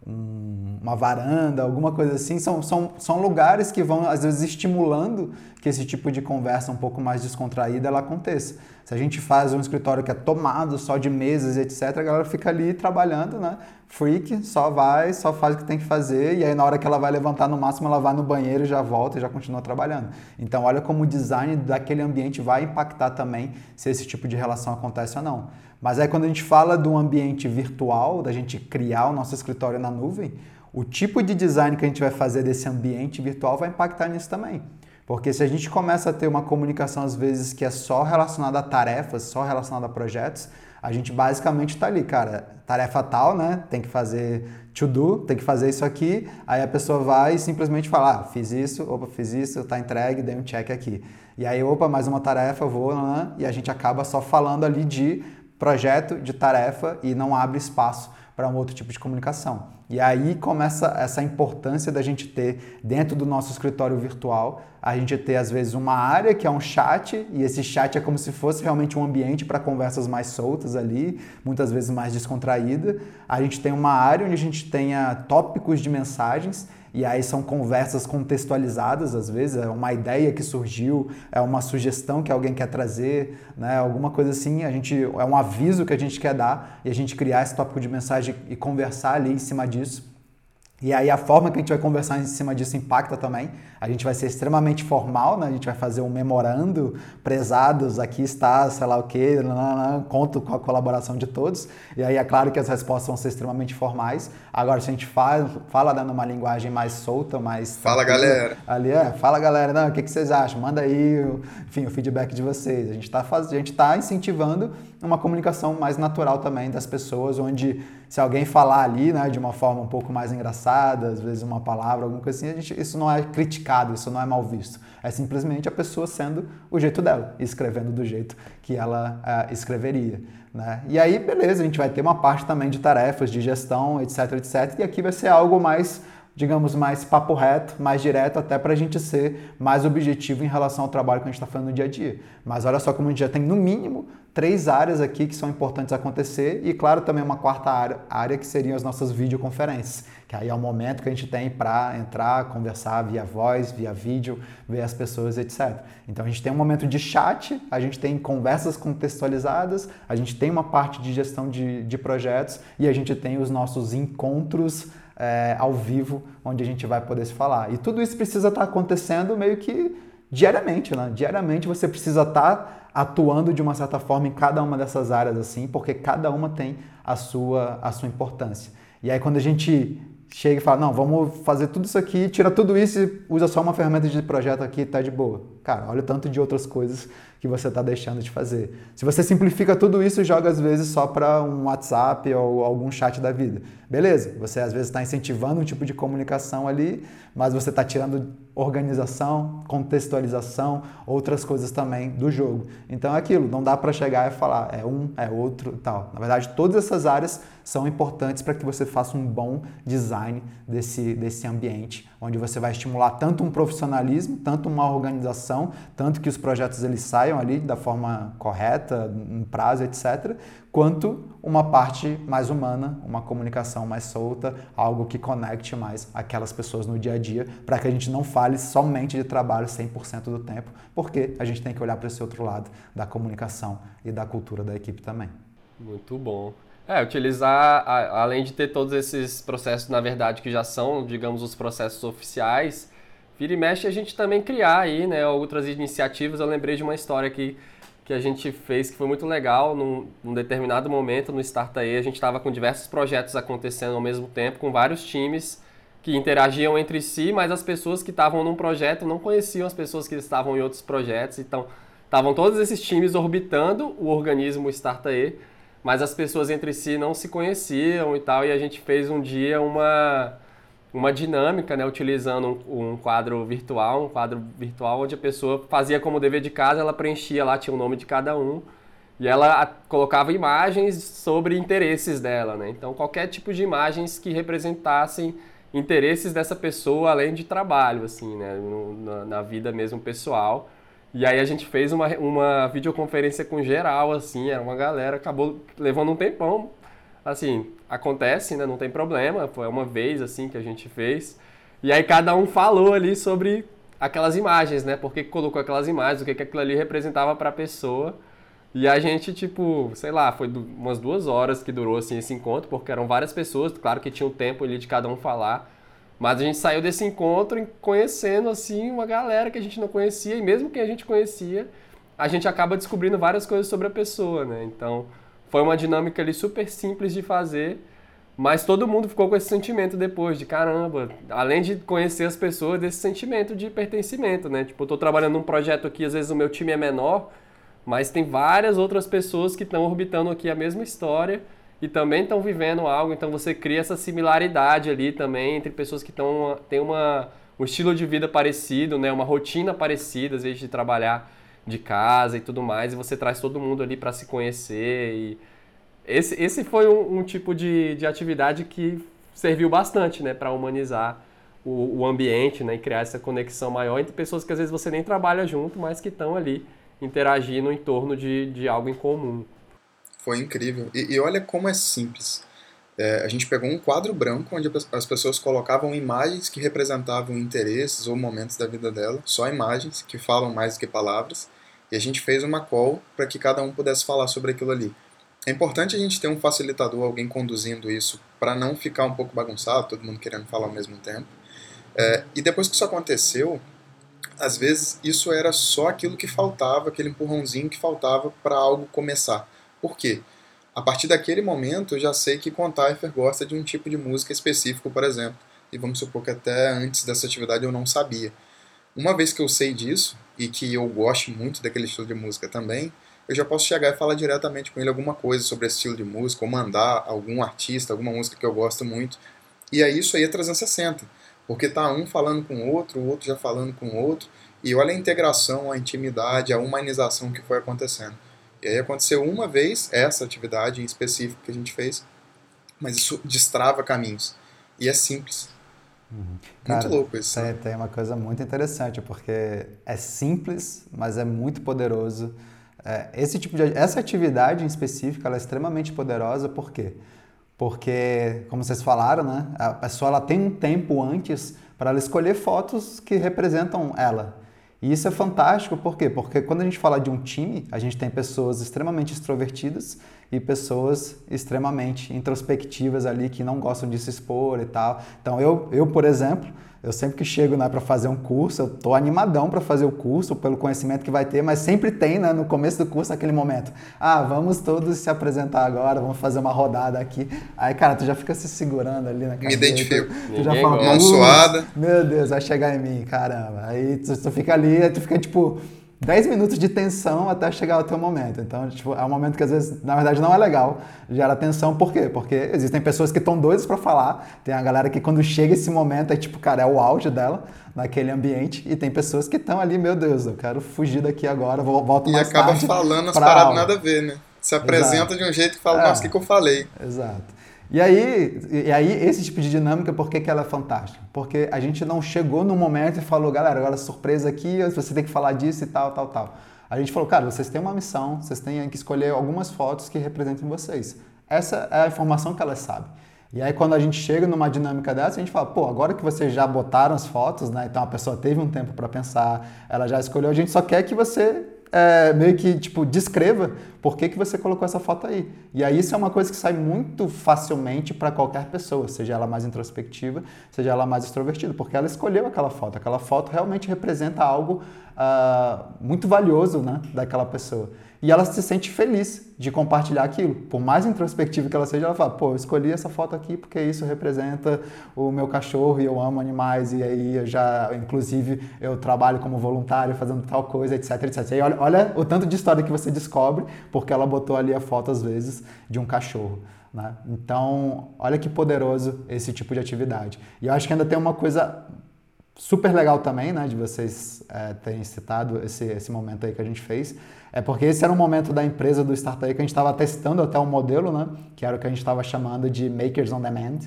[SPEAKER 1] uma varanda, alguma coisa assim, são, são, são lugares que vão, às vezes, estimulando que esse tipo de conversa um pouco mais descontraída ela aconteça. Se a gente faz um escritório que é tomado só de mesas etc., a galera fica ali trabalhando, né? Freak, só vai, só faz o que tem que fazer, e aí na hora que ela vai levantar, no máximo ela vai no banheiro, já volta e já continua trabalhando. Então, olha como o design daquele ambiente vai impactar também se esse tipo de relação acontece ou não. Mas aí quando a gente fala do ambiente virtual, da gente criar o nosso escritório na nuvem, o tipo de design que a gente vai fazer desse ambiente virtual vai impactar nisso também. Porque se a gente começa a ter uma comunicação às vezes que é só relacionada a tarefas, só relacionada a projetos, a gente basicamente está ali, cara, tarefa tal, né? Tem que fazer to do, tem que fazer isso aqui. Aí a pessoa vai e simplesmente fala, ah, fiz isso, opa, fiz isso, tá entregue, dei um check aqui. E aí, opa, mais uma tarefa, vou, né? e a gente acaba só falando ali de projeto, de tarefa e não abre espaço para um outro tipo de comunicação. E aí começa essa importância da gente ter dentro do nosso escritório virtual, a gente ter às vezes uma área que é um chat, e esse chat é como se fosse realmente um ambiente para conversas mais soltas ali, muitas vezes mais descontraída. A gente tem uma área onde a gente tenha tópicos de mensagens e aí são conversas contextualizadas, às vezes, é uma ideia que surgiu, é uma sugestão que alguém quer trazer, né? alguma coisa assim, a gente, é um aviso que a gente quer dar e a gente criar esse tópico de mensagem e conversar ali em cima disso. E aí a forma que a gente vai conversar em cima disso impacta também. A gente vai ser extremamente formal, né? A gente vai fazer um memorando, prezados, aqui está, sei lá o quê, conto com a colaboração de todos. E aí é claro que as respostas vão ser extremamente formais. Agora, se a gente fala, fala dando uma linguagem mais solta, mais...
[SPEAKER 3] Fala, galera!
[SPEAKER 1] Ali é, fala, galera, não, o que, que vocês acham? Manda aí, enfim, o feedback de vocês. A gente está tá incentivando uma comunicação mais natural também das pessoas, onde se alguém falar ali, né, de uma forma um pouco mais engraçada, às vezes uma palavra, alguma coisa assim, a gente, isso não é criticado, isso não é mal visto. É simplesmente a pessoa sendo o jeito dela, escrevendo do jeito que ela uh, escreveria. Né? E aí, beleza, a gente vai ter uma parte também de tarefas, de gestão, etc, etc. E aqui vai ser algo mais digamos, mais papo reto, mais direto, até para a gente ser mais objetivo em relação ao trabalho que a gente está fazendo no dia a dia. Mas olha só como a gente já tem, no mínimo, três áreas aqui que são importantes acontecer e, claro, também uma quarta área, área que seriam as nossas videoconferências, que aí é o momento que a gente tem para entrar, conversar via voz, via vídeo, ver as pessoas, etc. Então a gente tem um momento de chat, a gente tem conversas contextualizadas, a gente tem uma parte de gestão de, de projetos e a gente tem os nossos encontros é, ao vivo, onde a gente vai poder se falar. E tudo isso precisa estar tá acontecendo meio que diariamente, né? Diariamente você precisa estar tá atuando de uma certa forma em cada uma dessas áreas assim, porque cada uma tem a sua a sua importância. E aí quando a gente chega e fala, não, vamos fazer tudo isso aqui, tira tudo isso e usa só uma ferramenta de projeto aqui, tá de boa. Cara, olha o tanto de outras coisas que você está deixando de fazer. Se você simplifica tudo isso e joga às vezes só para um WhatsApp ou algum chat da vida, beleza? Você às vezes está incentivando um tipo de comunicação ali, mas você está tirando organização, contextualização, outras coisas também do jogo. Então é aquilo, não dá para chegar e falar é um, é outro, tal. Na verdade, todas essas áreas são importantes para que você faça um bom design desse, desse ambiente, onde você vai estimular tanto um profissionalismo, tanto uma organização, tanto que os projetos eles saiam ali da forma correta, em prazo, etc., quanto uma parte mais humana, uma comunicação mais solta, algo que conecte mais aquelas pessoas no dia a dia, para que a gente não fale somente de trabalho 100% do tempo, porque a gente tem que olhar para esse outro lado da comunicação e da cultura da equipe também.
[SPEAKER 2] Muito bom. É, utilizar, além de ter todos esses processos, na verdade, que já são, digamos, os processos oficiais, vira e mexe a gente também criar aí, né, outras iniciativas. Eu lembrei de uma história que, que a gente fez que foi muito legal. Num, num determinado momento no Startae, a gente estava com diversos projetos acontecendo ao mesmo tempo, com vários times que interagiam entre si, mas as pessoas que estavam num projeto não conheciam as pessoas que estavam em outros projetos. Então, estavam todos esses times orbitando o organismo Startae mas as pessoas entre si não se conheciam e tal, e a gente fez um dia uma, uma dinâmica, né, utilizando um, um, quadro virtual, um quadro virtual onde a pessoa fazia como dever de casa, ela preenchia lá, tinha o nome de cada um, e ela colocava imagens sobre interesses dela, né? Então, qualquer tipo de imagens que representassem interesses dessa pessoa, além de trabalho, assim, né, no, na, na vida mesmo pessoal. E aí a gente fez uma, uma videoconferência com geral, assim, era uma galera, acabou levando um tempão. Assim, acontece, né? Não tem problema, foi uma vez, assim, que a gente fez. E aí cada um falou ali sobre aquelas imagens, né? Por que colocou aquelas imagens, o que, que aquilo ali representava para a pessoa. E a gente, tipo, sei lá, foi umas duas horas que durou, assim, esse encontro, porque eram várias pessoas, claro que tinha um tempo ali de cada um falar. Mas a gente saiu desse encontro conhecendo assim uma galera que a gente não conhecia e mesmo que a gente conhecia, a gente acaba descobrindo várias coisas sobre a pessoa, né? Então, foi uma dinâmica ali super simples de fazer, mas todo mundo ficou com esse sentimento depois de caramba, além de conhecer as pessoas, desse sentimento de pertencimento, né? Tipo, eu tô trabalhando num projeto aqui, às vezes o meu time é menor, mas tem várias outras pessoas que estão orbitando aqui a mesma história e também estão vivendo algo, então você cria essa similaridade ali também entre pessoas que estão têm uma um estilo de vida parecido, né, uma rotina parecida, às vezes de trabalhar de casa e tudo mais, e você traz todo mundo ali para se conhecer e esse, esse foi um, um tipo de, de atividade que serviu bastante, né, para humanizar o, o, ambiente, né, e criar essa conexão maior entre pessoas que às vezes você nem trabalha junto, mas que estão ali interagindo em torno de, de algo em comum
[SPEAKER 3] foi incrível. E, e olha como é simples. É, a gente pegou um quadro branco onde as pessoas colocavam imagens que representavam interesses ou momentos da vida dela, só imagens que falam mais do que palavras, e a gente fez uma call para que cada um pudesse falar sobre aquilo ali. É importante a gente ter um facilitador, alguém conduzindo isso, para não ficar um pouco bagunçado, todo mundo querendo falar ao mesmo tempo. É, e depois que isso aconteceu, às vezes isso era só aquilo que faltava, aquele empurrãozinho que faltava para algo começar. Por quê? A partir daquele momento, eu já sei que Contaifer gosta de um tipo de música específico, por exemplo. E vamos supor que até antes dessa atividade eu não sabia. Uma vez que eu sei disso, e que eu gosto muito daquele estilo de música também, eu já posso chegar e falar diretamente com ele alguma coisa sobre esse estilo de música, ou mandar algum artista, alguma música que eu gosto muito. E aí isso aí é 360, porque tá um falando com o outro, o outro já falando com o outro, e olha a integração, a intimidade, a humanização que foi acontecendo. E aí aconteceu uma vez essa atividade em específico que a gente fez, mas isso destrava caminhos. E é simples.
[SPEAKER 1] Uhum. Cara, muito louco isso. Tem, né? tem uma coisa muito interessante, porque é simples, mas é muito poderoso. É, esse tipo de, essa atividade em específico ela é extremamente poderosa, por quê? Porque, como vocês falaram, né, a pessoa ela tem um tempo antes para ela escolher fotos que representam ela. E isso é fantástico, por quê? Porque quando a gente fala de um time, a gente tem pessoas extremamente extrovertidas e pessoas extremamente introspectivas ali que não gostam de se expor e tal. Então eu, eu por exemplo, eu sempre que chego né, para fazer um curso, eu tô animadão para fazer o curso, pelo conhecimento que vai ter, mas sempre tem né, no começo do curso aquele momento. Ah, vamos todos se apresentar agora, vamos fazer uma rodada aqui. Aí, cara, tu já fica se segurando ali na
[SPEAKER 3] cadeira. Me identifico.
[SPEAKER 1] Tu, tu já fala,
[SPEAKER 3] mão suada.
[SPEAKER 1] Meu Deus, vai chegar em mim, caramba. Aí tu, tu fica ali, aí tu fica tipo 10 minutos de tensão até chegar ao teu momento. Então, tipo, é um momento que às vezes, na verdade, não é legal, gera tensão. Por quê? Porque existem pessoas que estão doidas para falar, tem a galera que quando chega esse momento é tipo, cara, é o auge dela naquele ambiente, e tem pessoas que estão ali, meu Deus, eu quero fugir daqui agora, vou, volto
[SPEAKER 3] e
[SPEAKER 1] mais
[SPEAKER 3] tarde. E acaba falando as paradas nada a ver, né? Se apresenta Exato. de um jeito que fala, é, nossa, o que, que eu falei?
[SPEAKER 1] Exato. E aí, e aí, esse tipo de dinâmica, por que, que ela é fantástica? Porque a gente não chegou no momento e falou, galera, agora surpresa aqui, você tem que falar disso e tal, tal, tal. A gente falou, cara, vocês têm uma missão, vocês têm que escolher algumas fotos que representem vocês. Essa é a informação que ela sabe. E aí, quando a gente chega numa dinâmica dessa, a gente fala, pô, agora que vocês já botaram as fotos, né? Então a pessoa teve um tempo para pensar, ela já escolheu, a gente só quer que você é, meio que tipo descreva por que, que você colocou essa foto aí. E aí isso é uma coisa que sai muito facilmente para qualquer pessoa, seja ela mais introspectiva, seja ela mais extrovertida, porque ela escolheu aquela foto. Aquela foto realmente representa algo uh, muito valioso né, daquela pessoa e ela se sente feliz de compartilhar aquilo. Por mais introspectiva que ela seja, ela fala: pô, eu escolhi essa foto aqui porque isso representa o meu cachorro e eu amo animais e aí eu já, inclusive, eu trabalho como voluntário fazendo tal coisa, etc, etc. E aí olha, olha o tanto de história que você descobre porque ela botou ali a foto, às vezes, de um cachorro. Né? Então, olha que poderoso esse tipo de atividade. E eu acho que ainda tem uma coisa super legal também, né, de vocês é, terem citado esse, esse momento aí que a gente fez, é porque esse era um momento da empresa do Startup que a gente estava testando até um modelo, né? Que era o que a gente estava chamando de Makers on Demand,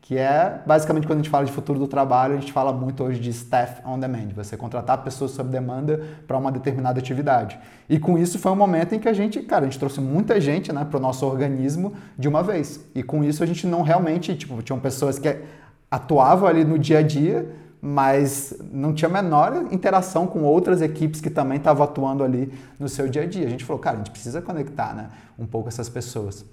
[SPEAKER 1] que é basicamente quando a gente fala de futuro do trabalho, a gente fala muito hoje de Staff on Demand, você contratar pessoas sob demanda para uma determinada atividade. E com isso foi um momento em que a gente, cara, a gente trouxe muita gente né, para o nosso organismo de uma vez. E com isso a gente não realmente, tipo, tinham pessoas que atuavam ali no dia a dia, mas não tinha a menor interação com outras equipes que também estavam atuando ali no seu dia a dia. A gente falou, cara, a gente precisa conectar né, um pouco essas pessoas.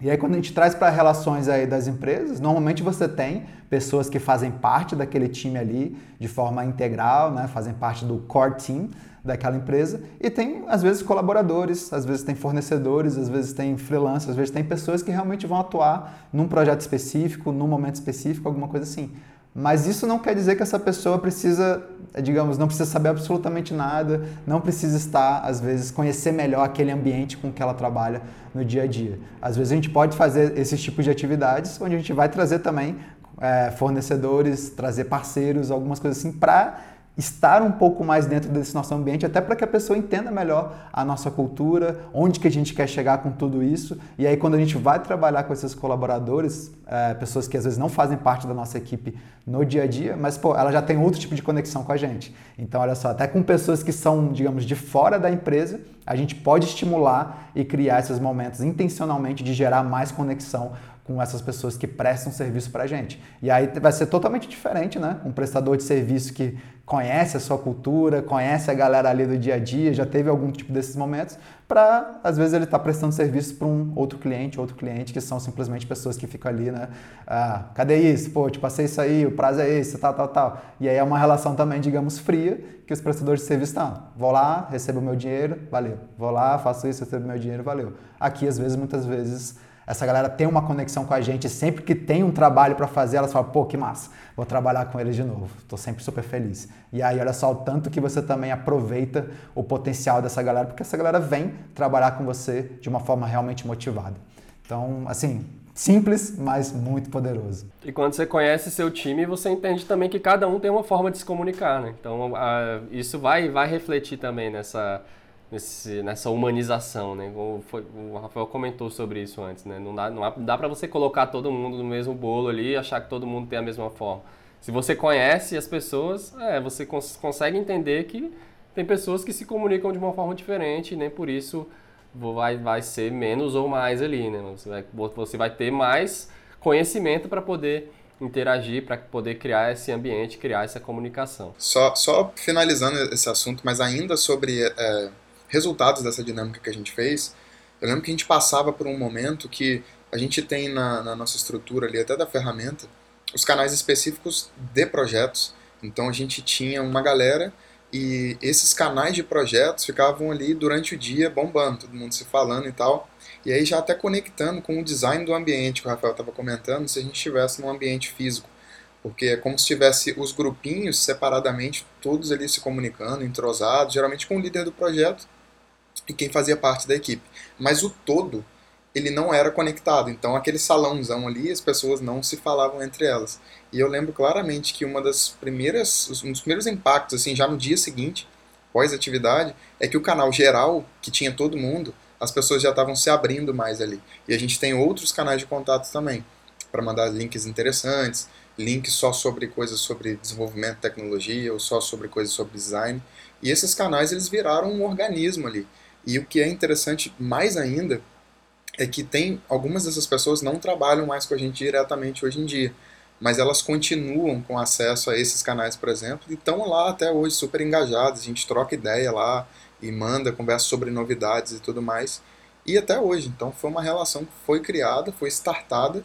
[SPEAKER 1] E aí quando a gente traz para relações aí das empresas, normalmente você tem pessoas que fazem parte daquele time ali de forma integral, né, fazem parte do core team daquela empresa e tem às vezes colaboradores, às vezes tem fornecedores, às vezes tem freelancers, às vezes tem pessoas que realmente vão atuar num projeto específico, num momento específico, alguma coisa assim. Mas isso não quer dizer que essa pessoa precisa, digamos, não precisa saber absolutamente nada, não precisa estar, às vezes, conhecer melhor aquele ambiente com que ela trabalha no dia a dia. Às vezes a gente pode fazer esses tipos de atividades onde a gente vai trazer também é, fornecedores, trazer parceiros, algumas coisas assim, para estar um pouco mais dentro desse nosso ambiente, até para que a pessoa entenda melhor a nossa cultura, onde que a gente quer chegar com tudo isso. E aí, quando a gente vai trabalhar com esses colaboradores, é, pessoas que às vezes não fazem parte da nossa equipe no dia a dia, mas pô, ela já tem outro tipo de conexão com a gente. Então, olha só, até com pessoas que são, digamos, de fora da empresa, a gente pode estimular e criar esses momentos intencionalmente de gerar mais conexão com essas pessoas que prestam serviço para a gente. E aí vai ser totalmente diferente, né? Um prestador de serviço que conhece a sua cultura, conhece a galera ali do dia a dia, já teve algum tipo desses momentos, para às vezes ele estar tá prestando serviço para um outro cliente, outro cliente que são simplesmente pessoas que ficam ali, né? Ah, cadê isso? Pô, te passei isso aí, o prazo é esse, tal, tal, tal. E aí é uma relação também, digamos, fria que os prestadores de serviço estão. Vou lá, recebo meu dinheiro, valeu. Vou lá, faço isso, recebo meu dinheiro, valeu. Aqui, às vezes, muitas vezes essa galera tem uma conexão com a gente, sempre que tem um trabalho para fazer, elas falam, pô, que massa, vou trabalhar com eles de novo, estou sempre super feliz. E aí, olha só o tanto que você também aproveita o potencial dessa galera, porque essa galera vem trabalhar com você de uma forma realmente motivada. Então, assim, simples, mas muito poderoso.
[SPEAKER 2] E quando você conhece seu time, você entende também que cada um tem uma forma de se comunicar, né? Então, a, isso vai, vai refletir também nessa nesse, nessa humanização, né? O, foi, o, Rafael comentou sobre isso antes, né? Não dá, não dá para você colocar todo mundo no mesmo bolo ali e achar que todo mundo tem a mesma forma. Se você conhece as pessoas, é, você cons consegue entender que tem pessoas que se comunicam de uma forma diferente nem por isso vai, vai ser menos ou mais ali, né? Você vai, você vai ter mais conhecimento para poder interagir, para poder criar esse ambiente, criar essa comunicação.
[SPEAKER 3] Só, só finalizando esse assunto, mas ainda sobre é resultados dessa dinâmica que a gente fez, eu lembro que a gente passava por um momento que a gente tem na, na nossa estrutura ali, até da ferramenta, os canais específicos de projetos. Então a gente tinha uma galera e esses canais de projetos ficavam ali durante o dia bombando, todo mundo se falando e tal. E aí já até conectando com o design do ambiente que o Rafael estava comentando, se a gente estivesse num ambiente físico. Porque é como se tivesse os grupinhos separadamente, todos ali se comunicando, entrosados, geralmente com o líder do projeto e quem fazia parte da equipe. Mas o todo, ele não era conectado. Então, aquele salãozão ali, as pessoas não se falavam entre elas. E eu lembro claramente que uma das primeiras, um dos primeiros impactos, assim, já no dia seguinte, pós-atividade, é que o canal geral, que tinha todo mundo, as pessoas já estavam se abrindo mais ali. E a gente tem outros canais de contato também, para mandar links interessantes, links só sobre coisas sobre desenvolvimento, tecnologia, ou só sobre coisas sobre design. E esses canais, eles viraram um organismo ali. E o que é interessante mais ainda é que tem algumas dessas pessoas não trabalham mais com a gente diretamente hoje em dia, mas elas continuam com acesso a esses canais, por exemplo, e estão lá até hoje super engajadas. A gente troca ideia lá e manda, conversa sobre novidades e tudo mais. E até hoje, então foi uma relação que foi criada, foi startada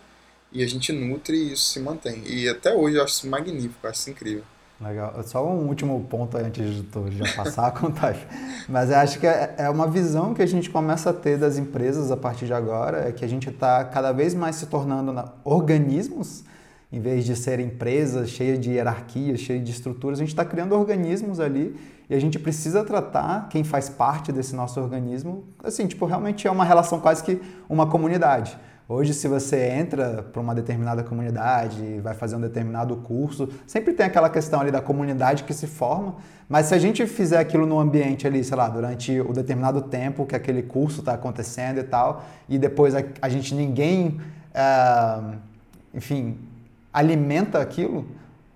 [SPEAKER 3] e a gente nutre e isso se mantém. E até hoje eu acho isso magnífico, eu acho isso incrível.
[SPEAKER 1] Legal. Só um último ponto antes de tu já passar a contagem. Mas eu acho que é, é uma visão que a gente começa a ter das empresas a partir de agora, é que a gente está cada vez mais se tornando organismos, em vez de ser empresas cheias de hierarquias, cheias de estruturas, a gente está criando organismos ali e a gente precisa tratar quem faz parte desse nosso organismo, assim, tipo, realmente é uma relação quase que uma comunidade. Hoje, se você entra para uma determinada comunidade, vai fazer um determinado curso, sempre tem aquela questão ali da comunidade que se forma, mas se a gente fizer aquilo no ambiente ali, sei lá, durante o determinado tempo que aquele curso está acontecendo e tal, e depois a, a gente ninguém, é, enfim, alimenta aquilo,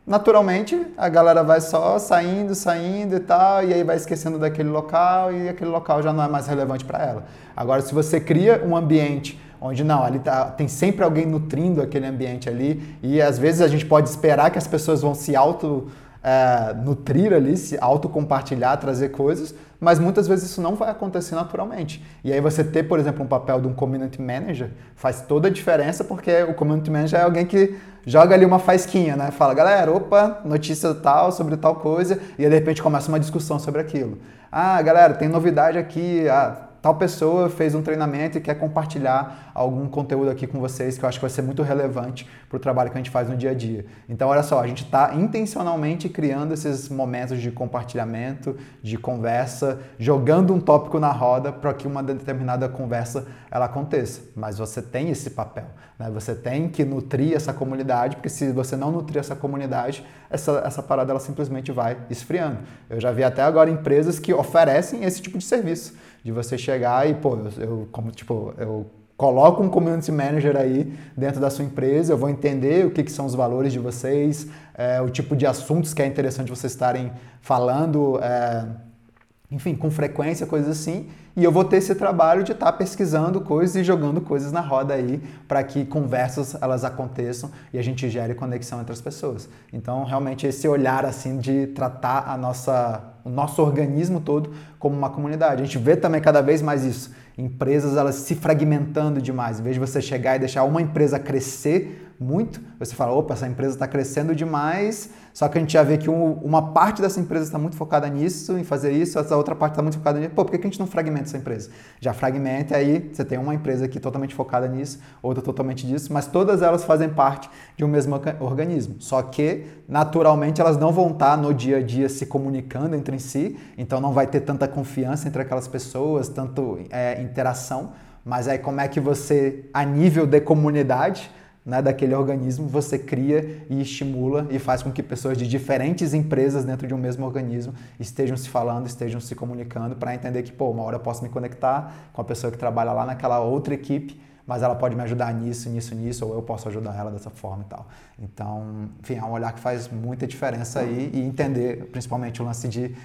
[SPEAKER 1] naturalmente a galera vai só saindo, saindo e tal, e aí vai esquecendo daquele local e aquele local já não é mais relevante para ela. Agora, se você cria um ambiente onde não, ali tá, tem sempre alguém nutrindo aquele ambiente ali e às vezes a gente pode esperar que as pessoas vão se auto é, nutrir ali, se auto-compartilhar, trazer coisas, mas muitas vezes isso não vai acontecer naturalmente. E aí você ter, por exemplo, um papel de um community manager faz toda a diferença porque o community manager é alguém que joga ali uma faisquinha, né? Fala, galera, opa, notícia tal sobre tal coisa, e aí de repente começa uma discussão sobre aquilo. Ah, galera, tem novidade aqui, ah, tal pessoa fez um treinamento e quer compartilhar algum conteúdo aqui com vocês que eu acho que vai ser muito relevante para o trabalho que a gente faz no dia a dia. Então, olha só, a gente está intencionalmente criando esses momentos de compartilhamento, de conversa, jogando um tópico na roda para que uma determinada conversa ela aconteça. Mas você tem esse papel, né? Você tem que nutrir essa comunidade, porque se você não nutrir essa comunidade, essa, essa parada ela simplesmente vai esfriando. Eu já vi até agora empresas que oferecem esse tipo de serviço de você chegar e, pô, eu, eu como, tipo, eu coloco um community manager aí dentro da sua empresa, eu vou entender o que, que são os valores de vocês, é, o tipo de assuntos que é interessante vocês estarem falando, é, enfim, com frequência, coisas assim, e eu vou ter esse trabalho de estar tá pesquisando coisas e jogando coisas na roda aí para que conversas elas aconteçam e a gente gere conexão entre as pessoas. Então, realmente esse olhar assim de tratar a nossa o nosso organismo todo como uma comunidade. A gente vê também cada vez mais isso. Empresas elas se fragmentando demais. Em vez de você chegar e deixar uma empresa crescer muito, você fala, opa, essa empresa está crescendo demais, só que a gente já vê que um, uma parte dessa empresa está muito focada nisso, em fazer isso, essa outra parte está muito focada nisso. Pô, por que a gente não fragmenta essa empresa? Já fragmenta, aí você tem uma empresa aqui totalmente focada nisso, outra totalmente disso, mas todas elas fazem parte de um mesmo organismo. Só que, naturalmente, elas não vão estar no dia a dia se comunicando entre si, então não vai ter tanta confiança entre aquelas pessoas, tanto é, interação. Mas aí como é que você, a nível de comunidade, né, daquele organismo, você cria e estimula e faz com que pessoas de diferentes empresas dentro de um mesmo organismo estejam se falando, estejam se comunicando para entender que, pô, uma hora eu posso me conectar com a pessoa que trabalha lá naquela outra equipe, mas ela pode me ajudar nisso, nisso, nisso, ou eu posso ajudar ela dessa forma e tal. Então, enfim, é um olhar que faz muita diferença aí e entender, principalmente, o lance de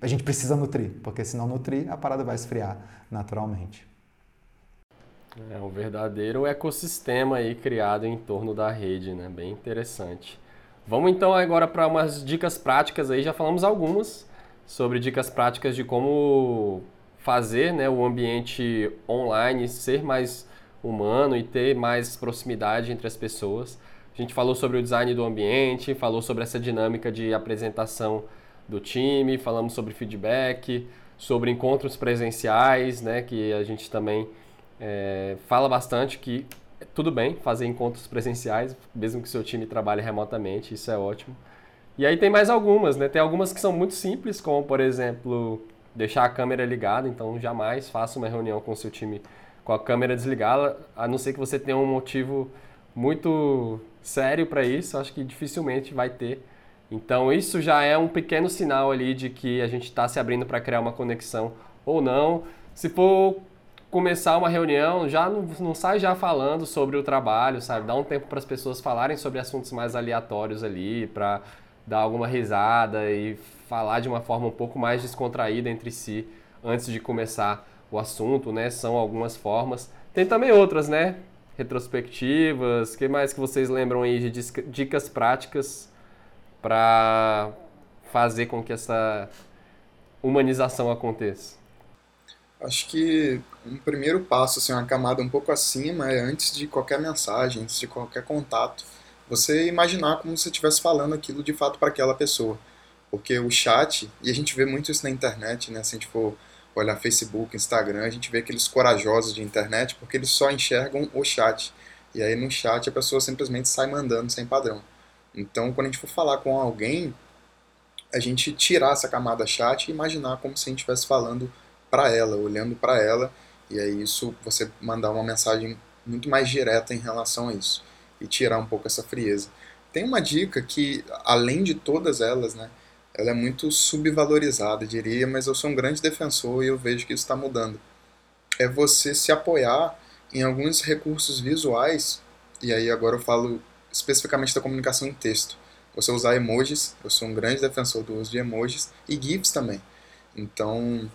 [SPEAKER 1] a gente precisa nutrir, porque se não nutrir, a parada vai esfriar naturalmente.
[SPEAKER 2] É um verdadeiro ecossistema aí criado em torno da rede, né? Bem interessante. Vamos então agora para umas dicas práticas aí, já falamos algumas sobre dicas práticas de como fazer né, o ambiente online ser mais humano e ter mais proximidade entre as pessoas. A gente falou sobre o design do ambiente, falou sobre essa dinâmica de apresentação do time, falamos sobre feedback, sobre encontros presenciais, né, que a gente também é, fala bastante que tudo bem fazer encontros presenciais, mesmo que seu time trabalhe remotamente, isso é ótimo. E aí tem mais algumas, né? Tem algumas que são muito simples, como por exemplo, deixar a câmera ligada, então jamais faça uma reunião com seu time com a câmera desligada, a não ser que você tenha um motivo muito sério para isso, acho que dificilmente vai ter. Então isso já é um pequeno sinal ali de que a gente está se abrindo para criar uma conexão ou não. Se for começar uma reunião, já não, não sai já falando sobre o trabalho, sabe? Dá um tempo para as pessoas falarem sobre assuntos mais aleatórios ali, para dar alguma risada e falar de uma forma um pouco mais descontraída entre si antes de começar o assunto, né? São algumas formas. Tem também outras, né? Retrospectivas, o que mais que vocês lembram aí de dicas práticas para fazer com que essa humanização aconteça?
[SPEAKER 3] Acho que um primeiro passo, assim, uma camada um pouco acima, é antes de qualquer mensagem, antes de qualquer contato, você imaginar como se estivesse falando aquilo de fato para aquela pessoa. Porque o chat, e a gente vê muito isso na internet, né? Se a gente for olhar Facebook, Instagram, a gente vê aqueles corajosos de internet porque eles só enxergam o chat. E aí no chat a pessoa simplesmente sai mandando sem padrão. Então, quando a gente for falar com alguém, a gente tirar essa camada chat e imaginar como se a gente estivesse falando para ela, olhando para ela, e aí isso você mandar uma mensagem muito mais direta em relação a isso e tirar um pouco essa frieza. Tem uma dica que, além de todas elas, né, ela é muito subvalorizada, diria, mas eu sou um grande defensor e eu vejo que isso está mudando. É você se apoiar em alguns recursos visuais, e aí agora eu falo especificamente da comunicação em texto. Você usar emojis, eu sou um grande defensor do uso de emojis, e GIFs também. Então,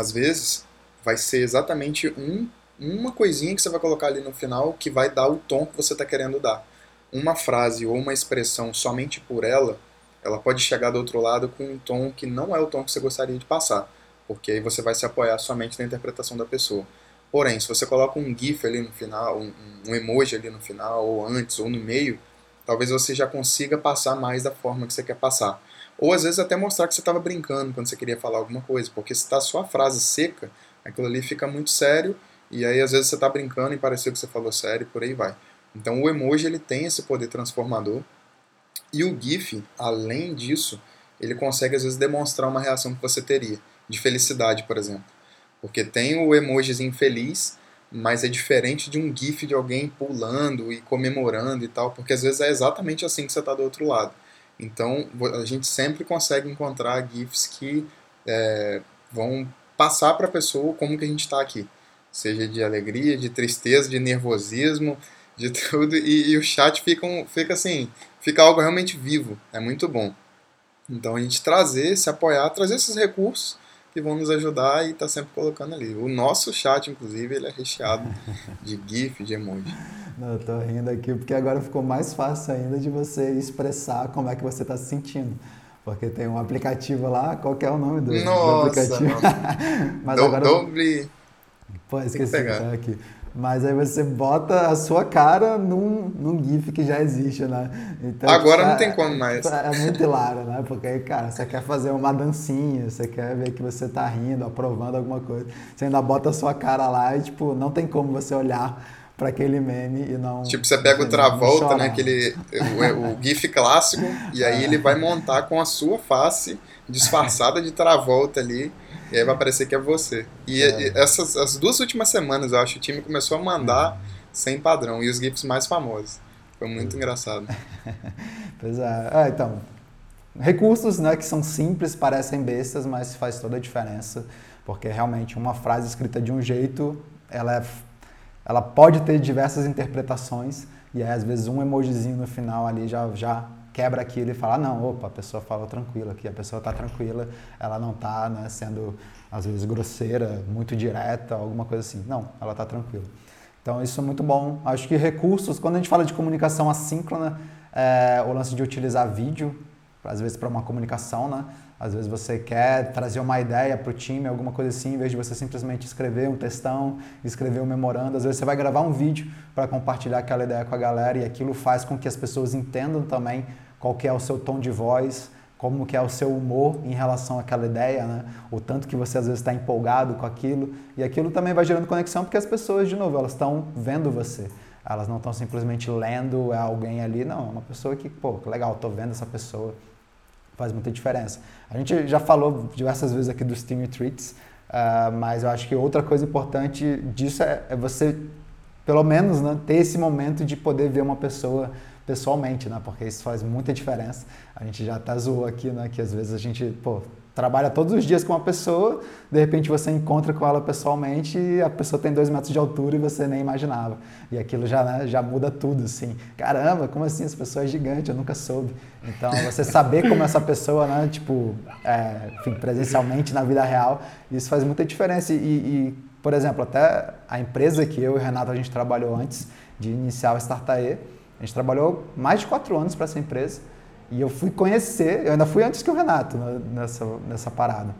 [SPEAKER 3] às vezes, vai ser exatamente um, uma coisinha que você vai colocar ali no final que vai dar o tom que você está querendo dar. Uma frase ou uma expressão somente por ela, ela pode chegar do outro lado com um tom que não é o tom que você gostaria de passar, porque aí você vai se apoiar somente na interpretação da pessoa. Porém, se você coloca um GIF ali no final, um, um emoji ali no final, ou antes, ou no meio, talvez você já consiga passar mais da forma que você quer passar. Ou às vezes até mostrar que você estava brincando quando você queria falar alguma coisa, porque se está só a frase seca, aquilo ali fica muito sério e aí às vezes você está brincando e pareceu que você falou sério e por aí vai. Então o emoji ele tem esse poder transformador e o GIF, além disso, ele consegue às vezes demonstrar uma reação que você teria, de felicidade, por exemplo. Porque tem o emojizinho feliz, mas é diferente de um GIF de alguém pulando e comemorando e tal, porque às vezes é exatamente assim que você está do outro lado. Então, a gente sempre consegue encontrar GIFs que é, vão passar para a pessoa como que a gente está aqui. Seja de alegria, de tristeza, de nervosismo, de tudo. E, e, o chat fica, um, fica assim, fica algo realmente vivo. É muito bom. Então, a gente trazer, se apoiar, trazer esses recursos que vão nos ajudar e tá sempre colocando ali. O nosso chat, inclusive, ele é recheado de GIF, de emoji.
[SPEAKER 1] Não, eu tô rindo aqui porque agora ficou mais fácil ainda de você expressar como é que você está se sentindo. Porque tem um aplicativo lá, qual que é o nome do,
[SPEAKER 3] Nossa,
[SPEAKER 1] do aplicativo?
[SPEAKER 3] Mas do, agora... Doble...
[SPEAKER 1] Pô, esqueci de tá aqui. Mas aí você bota a sua cara num, num GIF que já existe, né?
[SPEAKER 3] Então, Agora não tem como mais.
[SPEAKER 1] É muito hilário, né? Porque aí, cara, você quer fazer uma dancinha, você quer ver que você tá rindo, aprovando alguma coisa. Você ainda bota a sua cara lá e, tipo, não tem como você olhar para aquele meme e não.
[SPEAKER 3] Tipo, você pega o Travolta, né? Aquele, o, o GIF clássico, e aí é. ele vai montar com a sua face disfarçada de Travolta ali. E aí vai parecer que é você. E, é. e essas as duas últimas semanas, eu acho, o time começou a mandar sem padrão. E os GIFs mais famosos. Foi muito engraçado.
[SPEAKER 1] pois é. Ah, então, recursos né, que são simples, parecem bestas, mas faz toda a diferença. Porque realmente uma frase escrita de um jeito, ela é ela pode ter diversas interpretações e aí, às vezes um emojizinho no final ali já, já quebra aquilo e fala, não, opa, a pessoa falou tranquila aqui, a pessoa está tranquila, ela não está né, sendo, às vezes, grosseira, muito direta, alguma coisa assim. Não, ela está tranquila. Então, isso é muito bom. Acho que recursos, quando a gente fala de comunicação assíncrona, é, o lance de utilizar vídeo, às vezes para uma comunicação, né? Às vezes você quer trazer uma ideia para o time, alguma coisa assim, em vez de você simplesmente escrever um textão, escrever um memorando. Às vezes você vai gravar um vídeo para compartilhar aquela ideia com a galera e aquilo faz com que as pessoas entendam também qual que é o seu tom de voz, como que é o seu humor em relação àquela ideia, né? O tanto que você às vezes está empolgado com aquilo e aquilo também vai gerando conexão porque as pessoas, de novo, elas estão vendo você. Elas não estão simplesmente lendo alguém ali, não. É uma pessoa que, pô, que legal, estou vendo essa pessoa faz muita diferença. A gente já falou diversas vezes aqui dos team retreats, uh, mas eu acho que outra coisa importante disso é, é você, pelo menos, né, ter esse momento de poder ver uma pessoa pessoalmente, né? Porque isso faz muita diferença. A gente já até zoou aqui, né? Que às vezes a gente, pô, trabalha todos os dias com uma pessoa, de repente você encontra com ela pessoalmente e a pessoa tem dois metros de altura e você nem imaginava. E aquilo já, né, já muda tudo, assim. Caramba, como assim? Essa pessoa é gigante, eu nunca soube. Então, você saber como essa pessoa, né, tipo, é, enfim, presencialmente na vida real, isso faz muita diferença. E, e, por exemplo, até a empresa que eu e o Renato a gente trabalhou antes de iniciar o Startae, a gente trabalhou mais de quatro anos para essa empresa e eu fui conhecer, eu ainda fui antes que o Renato nessa, nessa parada.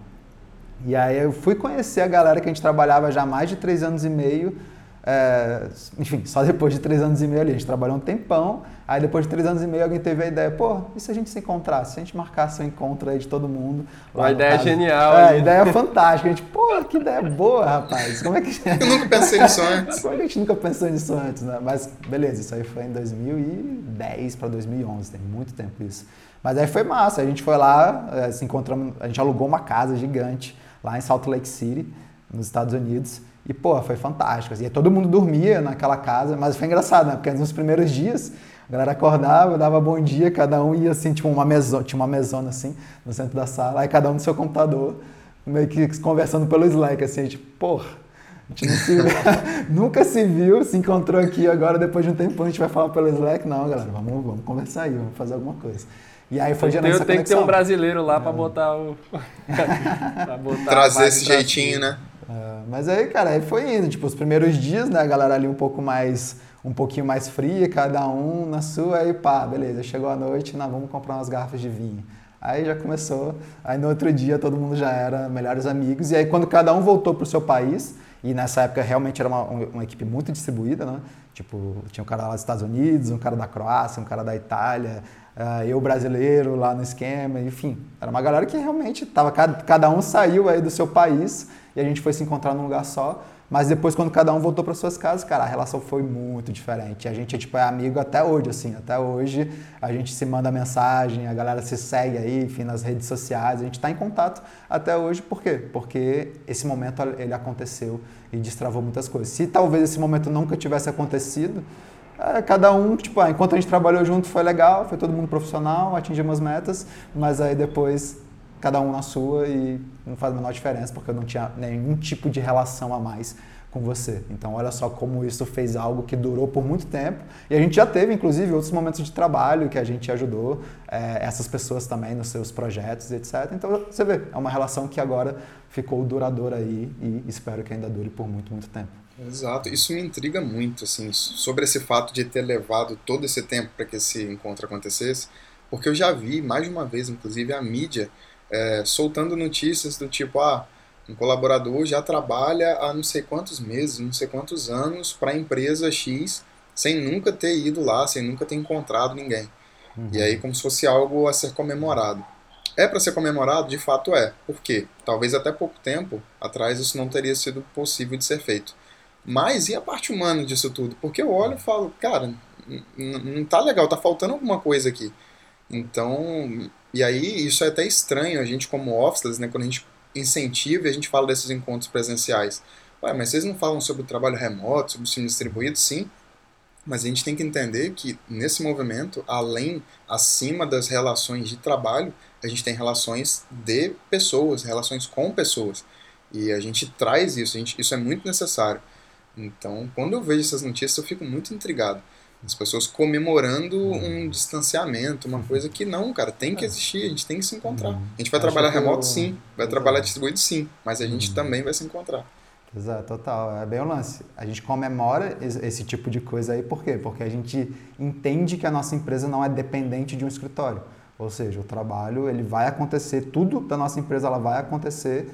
[SPEAKER 1] E aí eu fui conhecer a galera que a gente trabalhava já há mais de três anos e meio é, enfim, só depois de três anos e meio ali. A gente trabalhou um tempão, aí depois de três anos e meio alguém teve a ideia, pô, e se a gente se encontrasse? Se a gente marcasse um encontro aí de todo mundo?
[SPEAKER 2] Uma ideia caso? genial.
[SPEAKER 1] É, ideia fantástica. A gente, pô, que ideia boa, rapaz. Como é que...
[SPEAKER 3] Eu nunca pensei nisso antes.
[SPEAKER 1] Como é que a gente nunca pensou nisso antes, né? Mas beleza, isso aí foi em 2010 para 2011, tem muito tempo isso. Mas aí foi massa, a gente foi lá, é, se encontramos, a gente alugou uma casa gigante lá em Salt Lake City, nos Estados Unidos, e, pô, foi fantástico. Assim, e todo mundo dormia naquela casa, mas foi engraçado, né? Porque nos primeiros dias, a galera acordava, dava bom dia, cada um ia assim, tipo uma mesona, tinha uma mesona assim, no centro da sala, aí cada um no seu computador, meio que conversando pelo Slack, assim, tipo, porra, a gente se nunca se viu, se encontrou aqui agora, depois de um tempo a gente vai falar pelo Slack. Não, galera, vamos, vamos conversar aí, vamos fazer alguma coisa.
[SPEAKER 2] E aí foi gerando essa Tem que ter um brasileiro lá é. para botar o... pra
[SPEAKER 3] botar Trazer esse jeitinho, né?
[SPEAKER 1] É, mas aí, cara, aí foi indo. Tipo, os primeiros dias, né, a galera ali um pouco mais, um pouquinho mais fria, cada um na sua, aí pá, beleza, chegou a noite, nós vamos comprar umas garrafas de vinho. Aí já começou, aí no outro dia todo mundo já era melhores amigos, e aí quando cada um voltou pro seu país, e nessa época realmente era uma, uma equipe muito distribuída, né? Tipo, tinha um cara lá dos Estados Unidos, um cara da Croácia, um cara da Itália, uh, eu brasileiro lá no esquema, enfim. Era uma galera que realmente tava, cada, cada um saiu aí do seu país a gente foi se encontrar num lugar só. Mas depois, quando cada um voltou para suas casas, cara, a relação foi muito diferente. A gente é, tipo, é amigo até hoje, assim. Até hoje a gente se manda mensagem, a galera se segue aí, enfim, nas redes sociais. A gente está em contato até hoje. Por quê? Porque esse momento, ele aconteceu e destravou muitas coisas. Se talvez esse momento nunca tivesse acontecido, é, cada um, tipo, ah, enquanto a gente trabalhou junto foi legal, foi todo mundo profissional, atingimos metas, mas aí depois cada um na sua e não faz a menor diferença porque eu não tinha nenhum tipo de relação a mais com você. Então, olha só como isso fez algo que durou por muito tempo. E a gente já teve, inclusive, outros momentos de trabalho que a gente ajudou é, essas pessoas também nos seus projetos, etc. Então, você vê, é uma relação que agora ficou duradoura aí e espero que ainda dure por muito, muito tempo.
[SPEAKER 3] Exato, isso me intriga muito, assim, sobre esse fato de ter levado todo esse tempo para que esse encontro acontecesse, porque eu já vi mais de uma vez, inclusive, a mídia é, soltando notícias do tipo, ah, um colaborador já trabalha há não sei quantos meses, não sei quantos anos para a empresa X, sem nunca ter ido lá, sem nunca ter encontrado ninguém. Uhum. E aí, como se fosse algo a ser comemorado. É para ser comemorado? De fato é. Por quê? Talvez até pouco tempo atrás isso não teria sido possível de ser feito. Mas e a parte humana disso tudo? Porque eu olho e falo, cara, não tá legal, tá faltando alguma coisa aqui. Então, e aí isso é até estranho, a gente como officeless, né, quando a gente incentiva e a gente fala desses encontros presenciais. Ué, mas vocês não falam sobre o trabalho remoto, sobre o ensino distribuído? Sim, mas a gente tem que entender que nesse movimento, além, acima das relações de trabalho, a gente tem relações de pessoas, relações com pessoas. E a gente traz isso, a gente, isso é muito necessário. Então, quando eu vejo essas notícias, eu fico muito intrigado. As pessoas comemorando um distanciamento, uma coisa que não, cara, tem que é. existir, a gente tem que se encontrar. Uhum. A gente vai trabalhar remoto, sim, vai trabalhar distribuído, sim, mas a gente uhum. também vai se encontrar.
[SPEAKER 1] Exato, total. É bem o lance. A gente comemora esse tipo de coisa aí, por quê? Porque a gente entende que a nossa empresa não é dependente de um escritório. Ou seja, o trabalho ele vai acontecer, tudo da nossa empresa ela vai acontecer,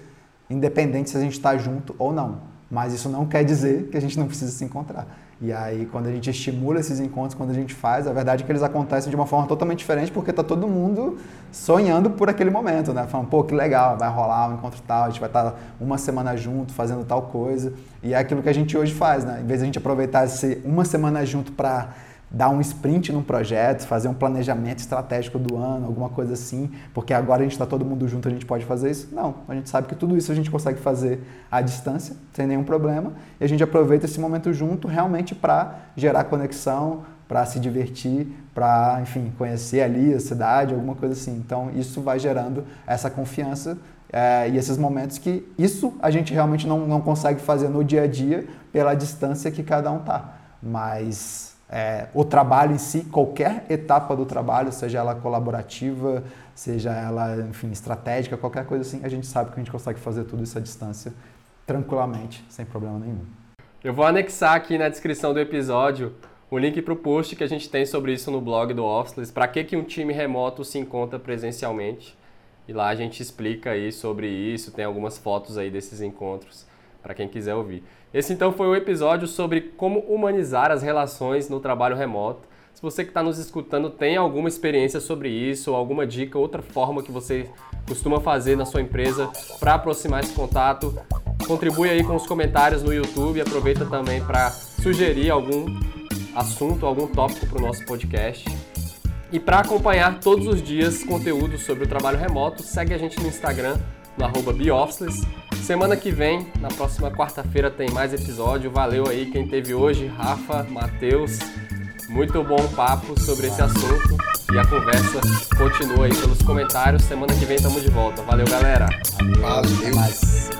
[SPEAKER 1] independente se a gente está junto ou não. Mas isso não quer dizer que a gente não precisa se encontrar. E aí, quando a gente estimula esses encontros, quando a gente faz, a verdade é que eles acontecem de uma forma totalmente diferente, porque está todo mundo sonhando por aquele momento, né? Falando, pô, que legal, vai rolar um encontro tal, a gente vai estar tá uma semana junto fazendo tal coisa. E é aquilo que a gente hoje faz, né? Em vez de a gente aproveitar esse uma semana junto para dar um sprint num projeto, fazer um planejamento estratégico do ano, alguma coisa assim, porque agora a gente está todo mundo junto, a gente pode fazer isso? Não, a gente sabe que tudo isso a gente consegue fazer à distância, sem nenhum problema, e a gente aproveita esse momento junto realmente para gerar conexão, para se divertir, para, enfim, conhecer ali a cidade, alguma coisa assim. Então, isso vai gerando essa confiança é, e esses momentos que isso a gente realmente não, não consegue fazer no dia a dia pela distância que cada um tá. Mas é, o trabalho em si, qualquer etapa do trabalho, seja ela colaborativa, seja ela, enfim, estratégica, qualquer coisa assim, a gente sabe que a gente consegue fazer tudo isso à distância tranquilamente, sem problema nenhum.
[SPEAKER 2] Eu vou anexar aqui na descrição do episódio o link para o post que a gente tem sobre isso no blog do Officeless, para que, que um time remoto se encontra presencialmente. E lá a gente explica aí sobre isso, tem algumas fotos aí desses encontros para quem quiser ouvir. Esse então foi o um episódio sobre como humanizar as relações no trabalho remoto. Se você que está nos escutando tem alguma experiência sobre isso, alguma dica, outra forma que você costuma fazer na sua empresa para aproximar esse contato, contribui aí com os comentários no YouTube. Aproveita também para sugerir algum assunto, algum tópico para o nosso podcast. E para acompanhar todos os dias conteúdo sobre o trabalho remoto, segue a gente no Instagram, no arroba Semana que vem, na próxima quarta-feira, tem mais episódio. Valeu aí quem teve hoje, Rafa, Matheus. Muito bom papo sobre esse assunto e a conversa continua aí pelos comentários. Semana que vem estamos de volta. Valeu, galera.
[SPEAKER 3] Valeu. Mais.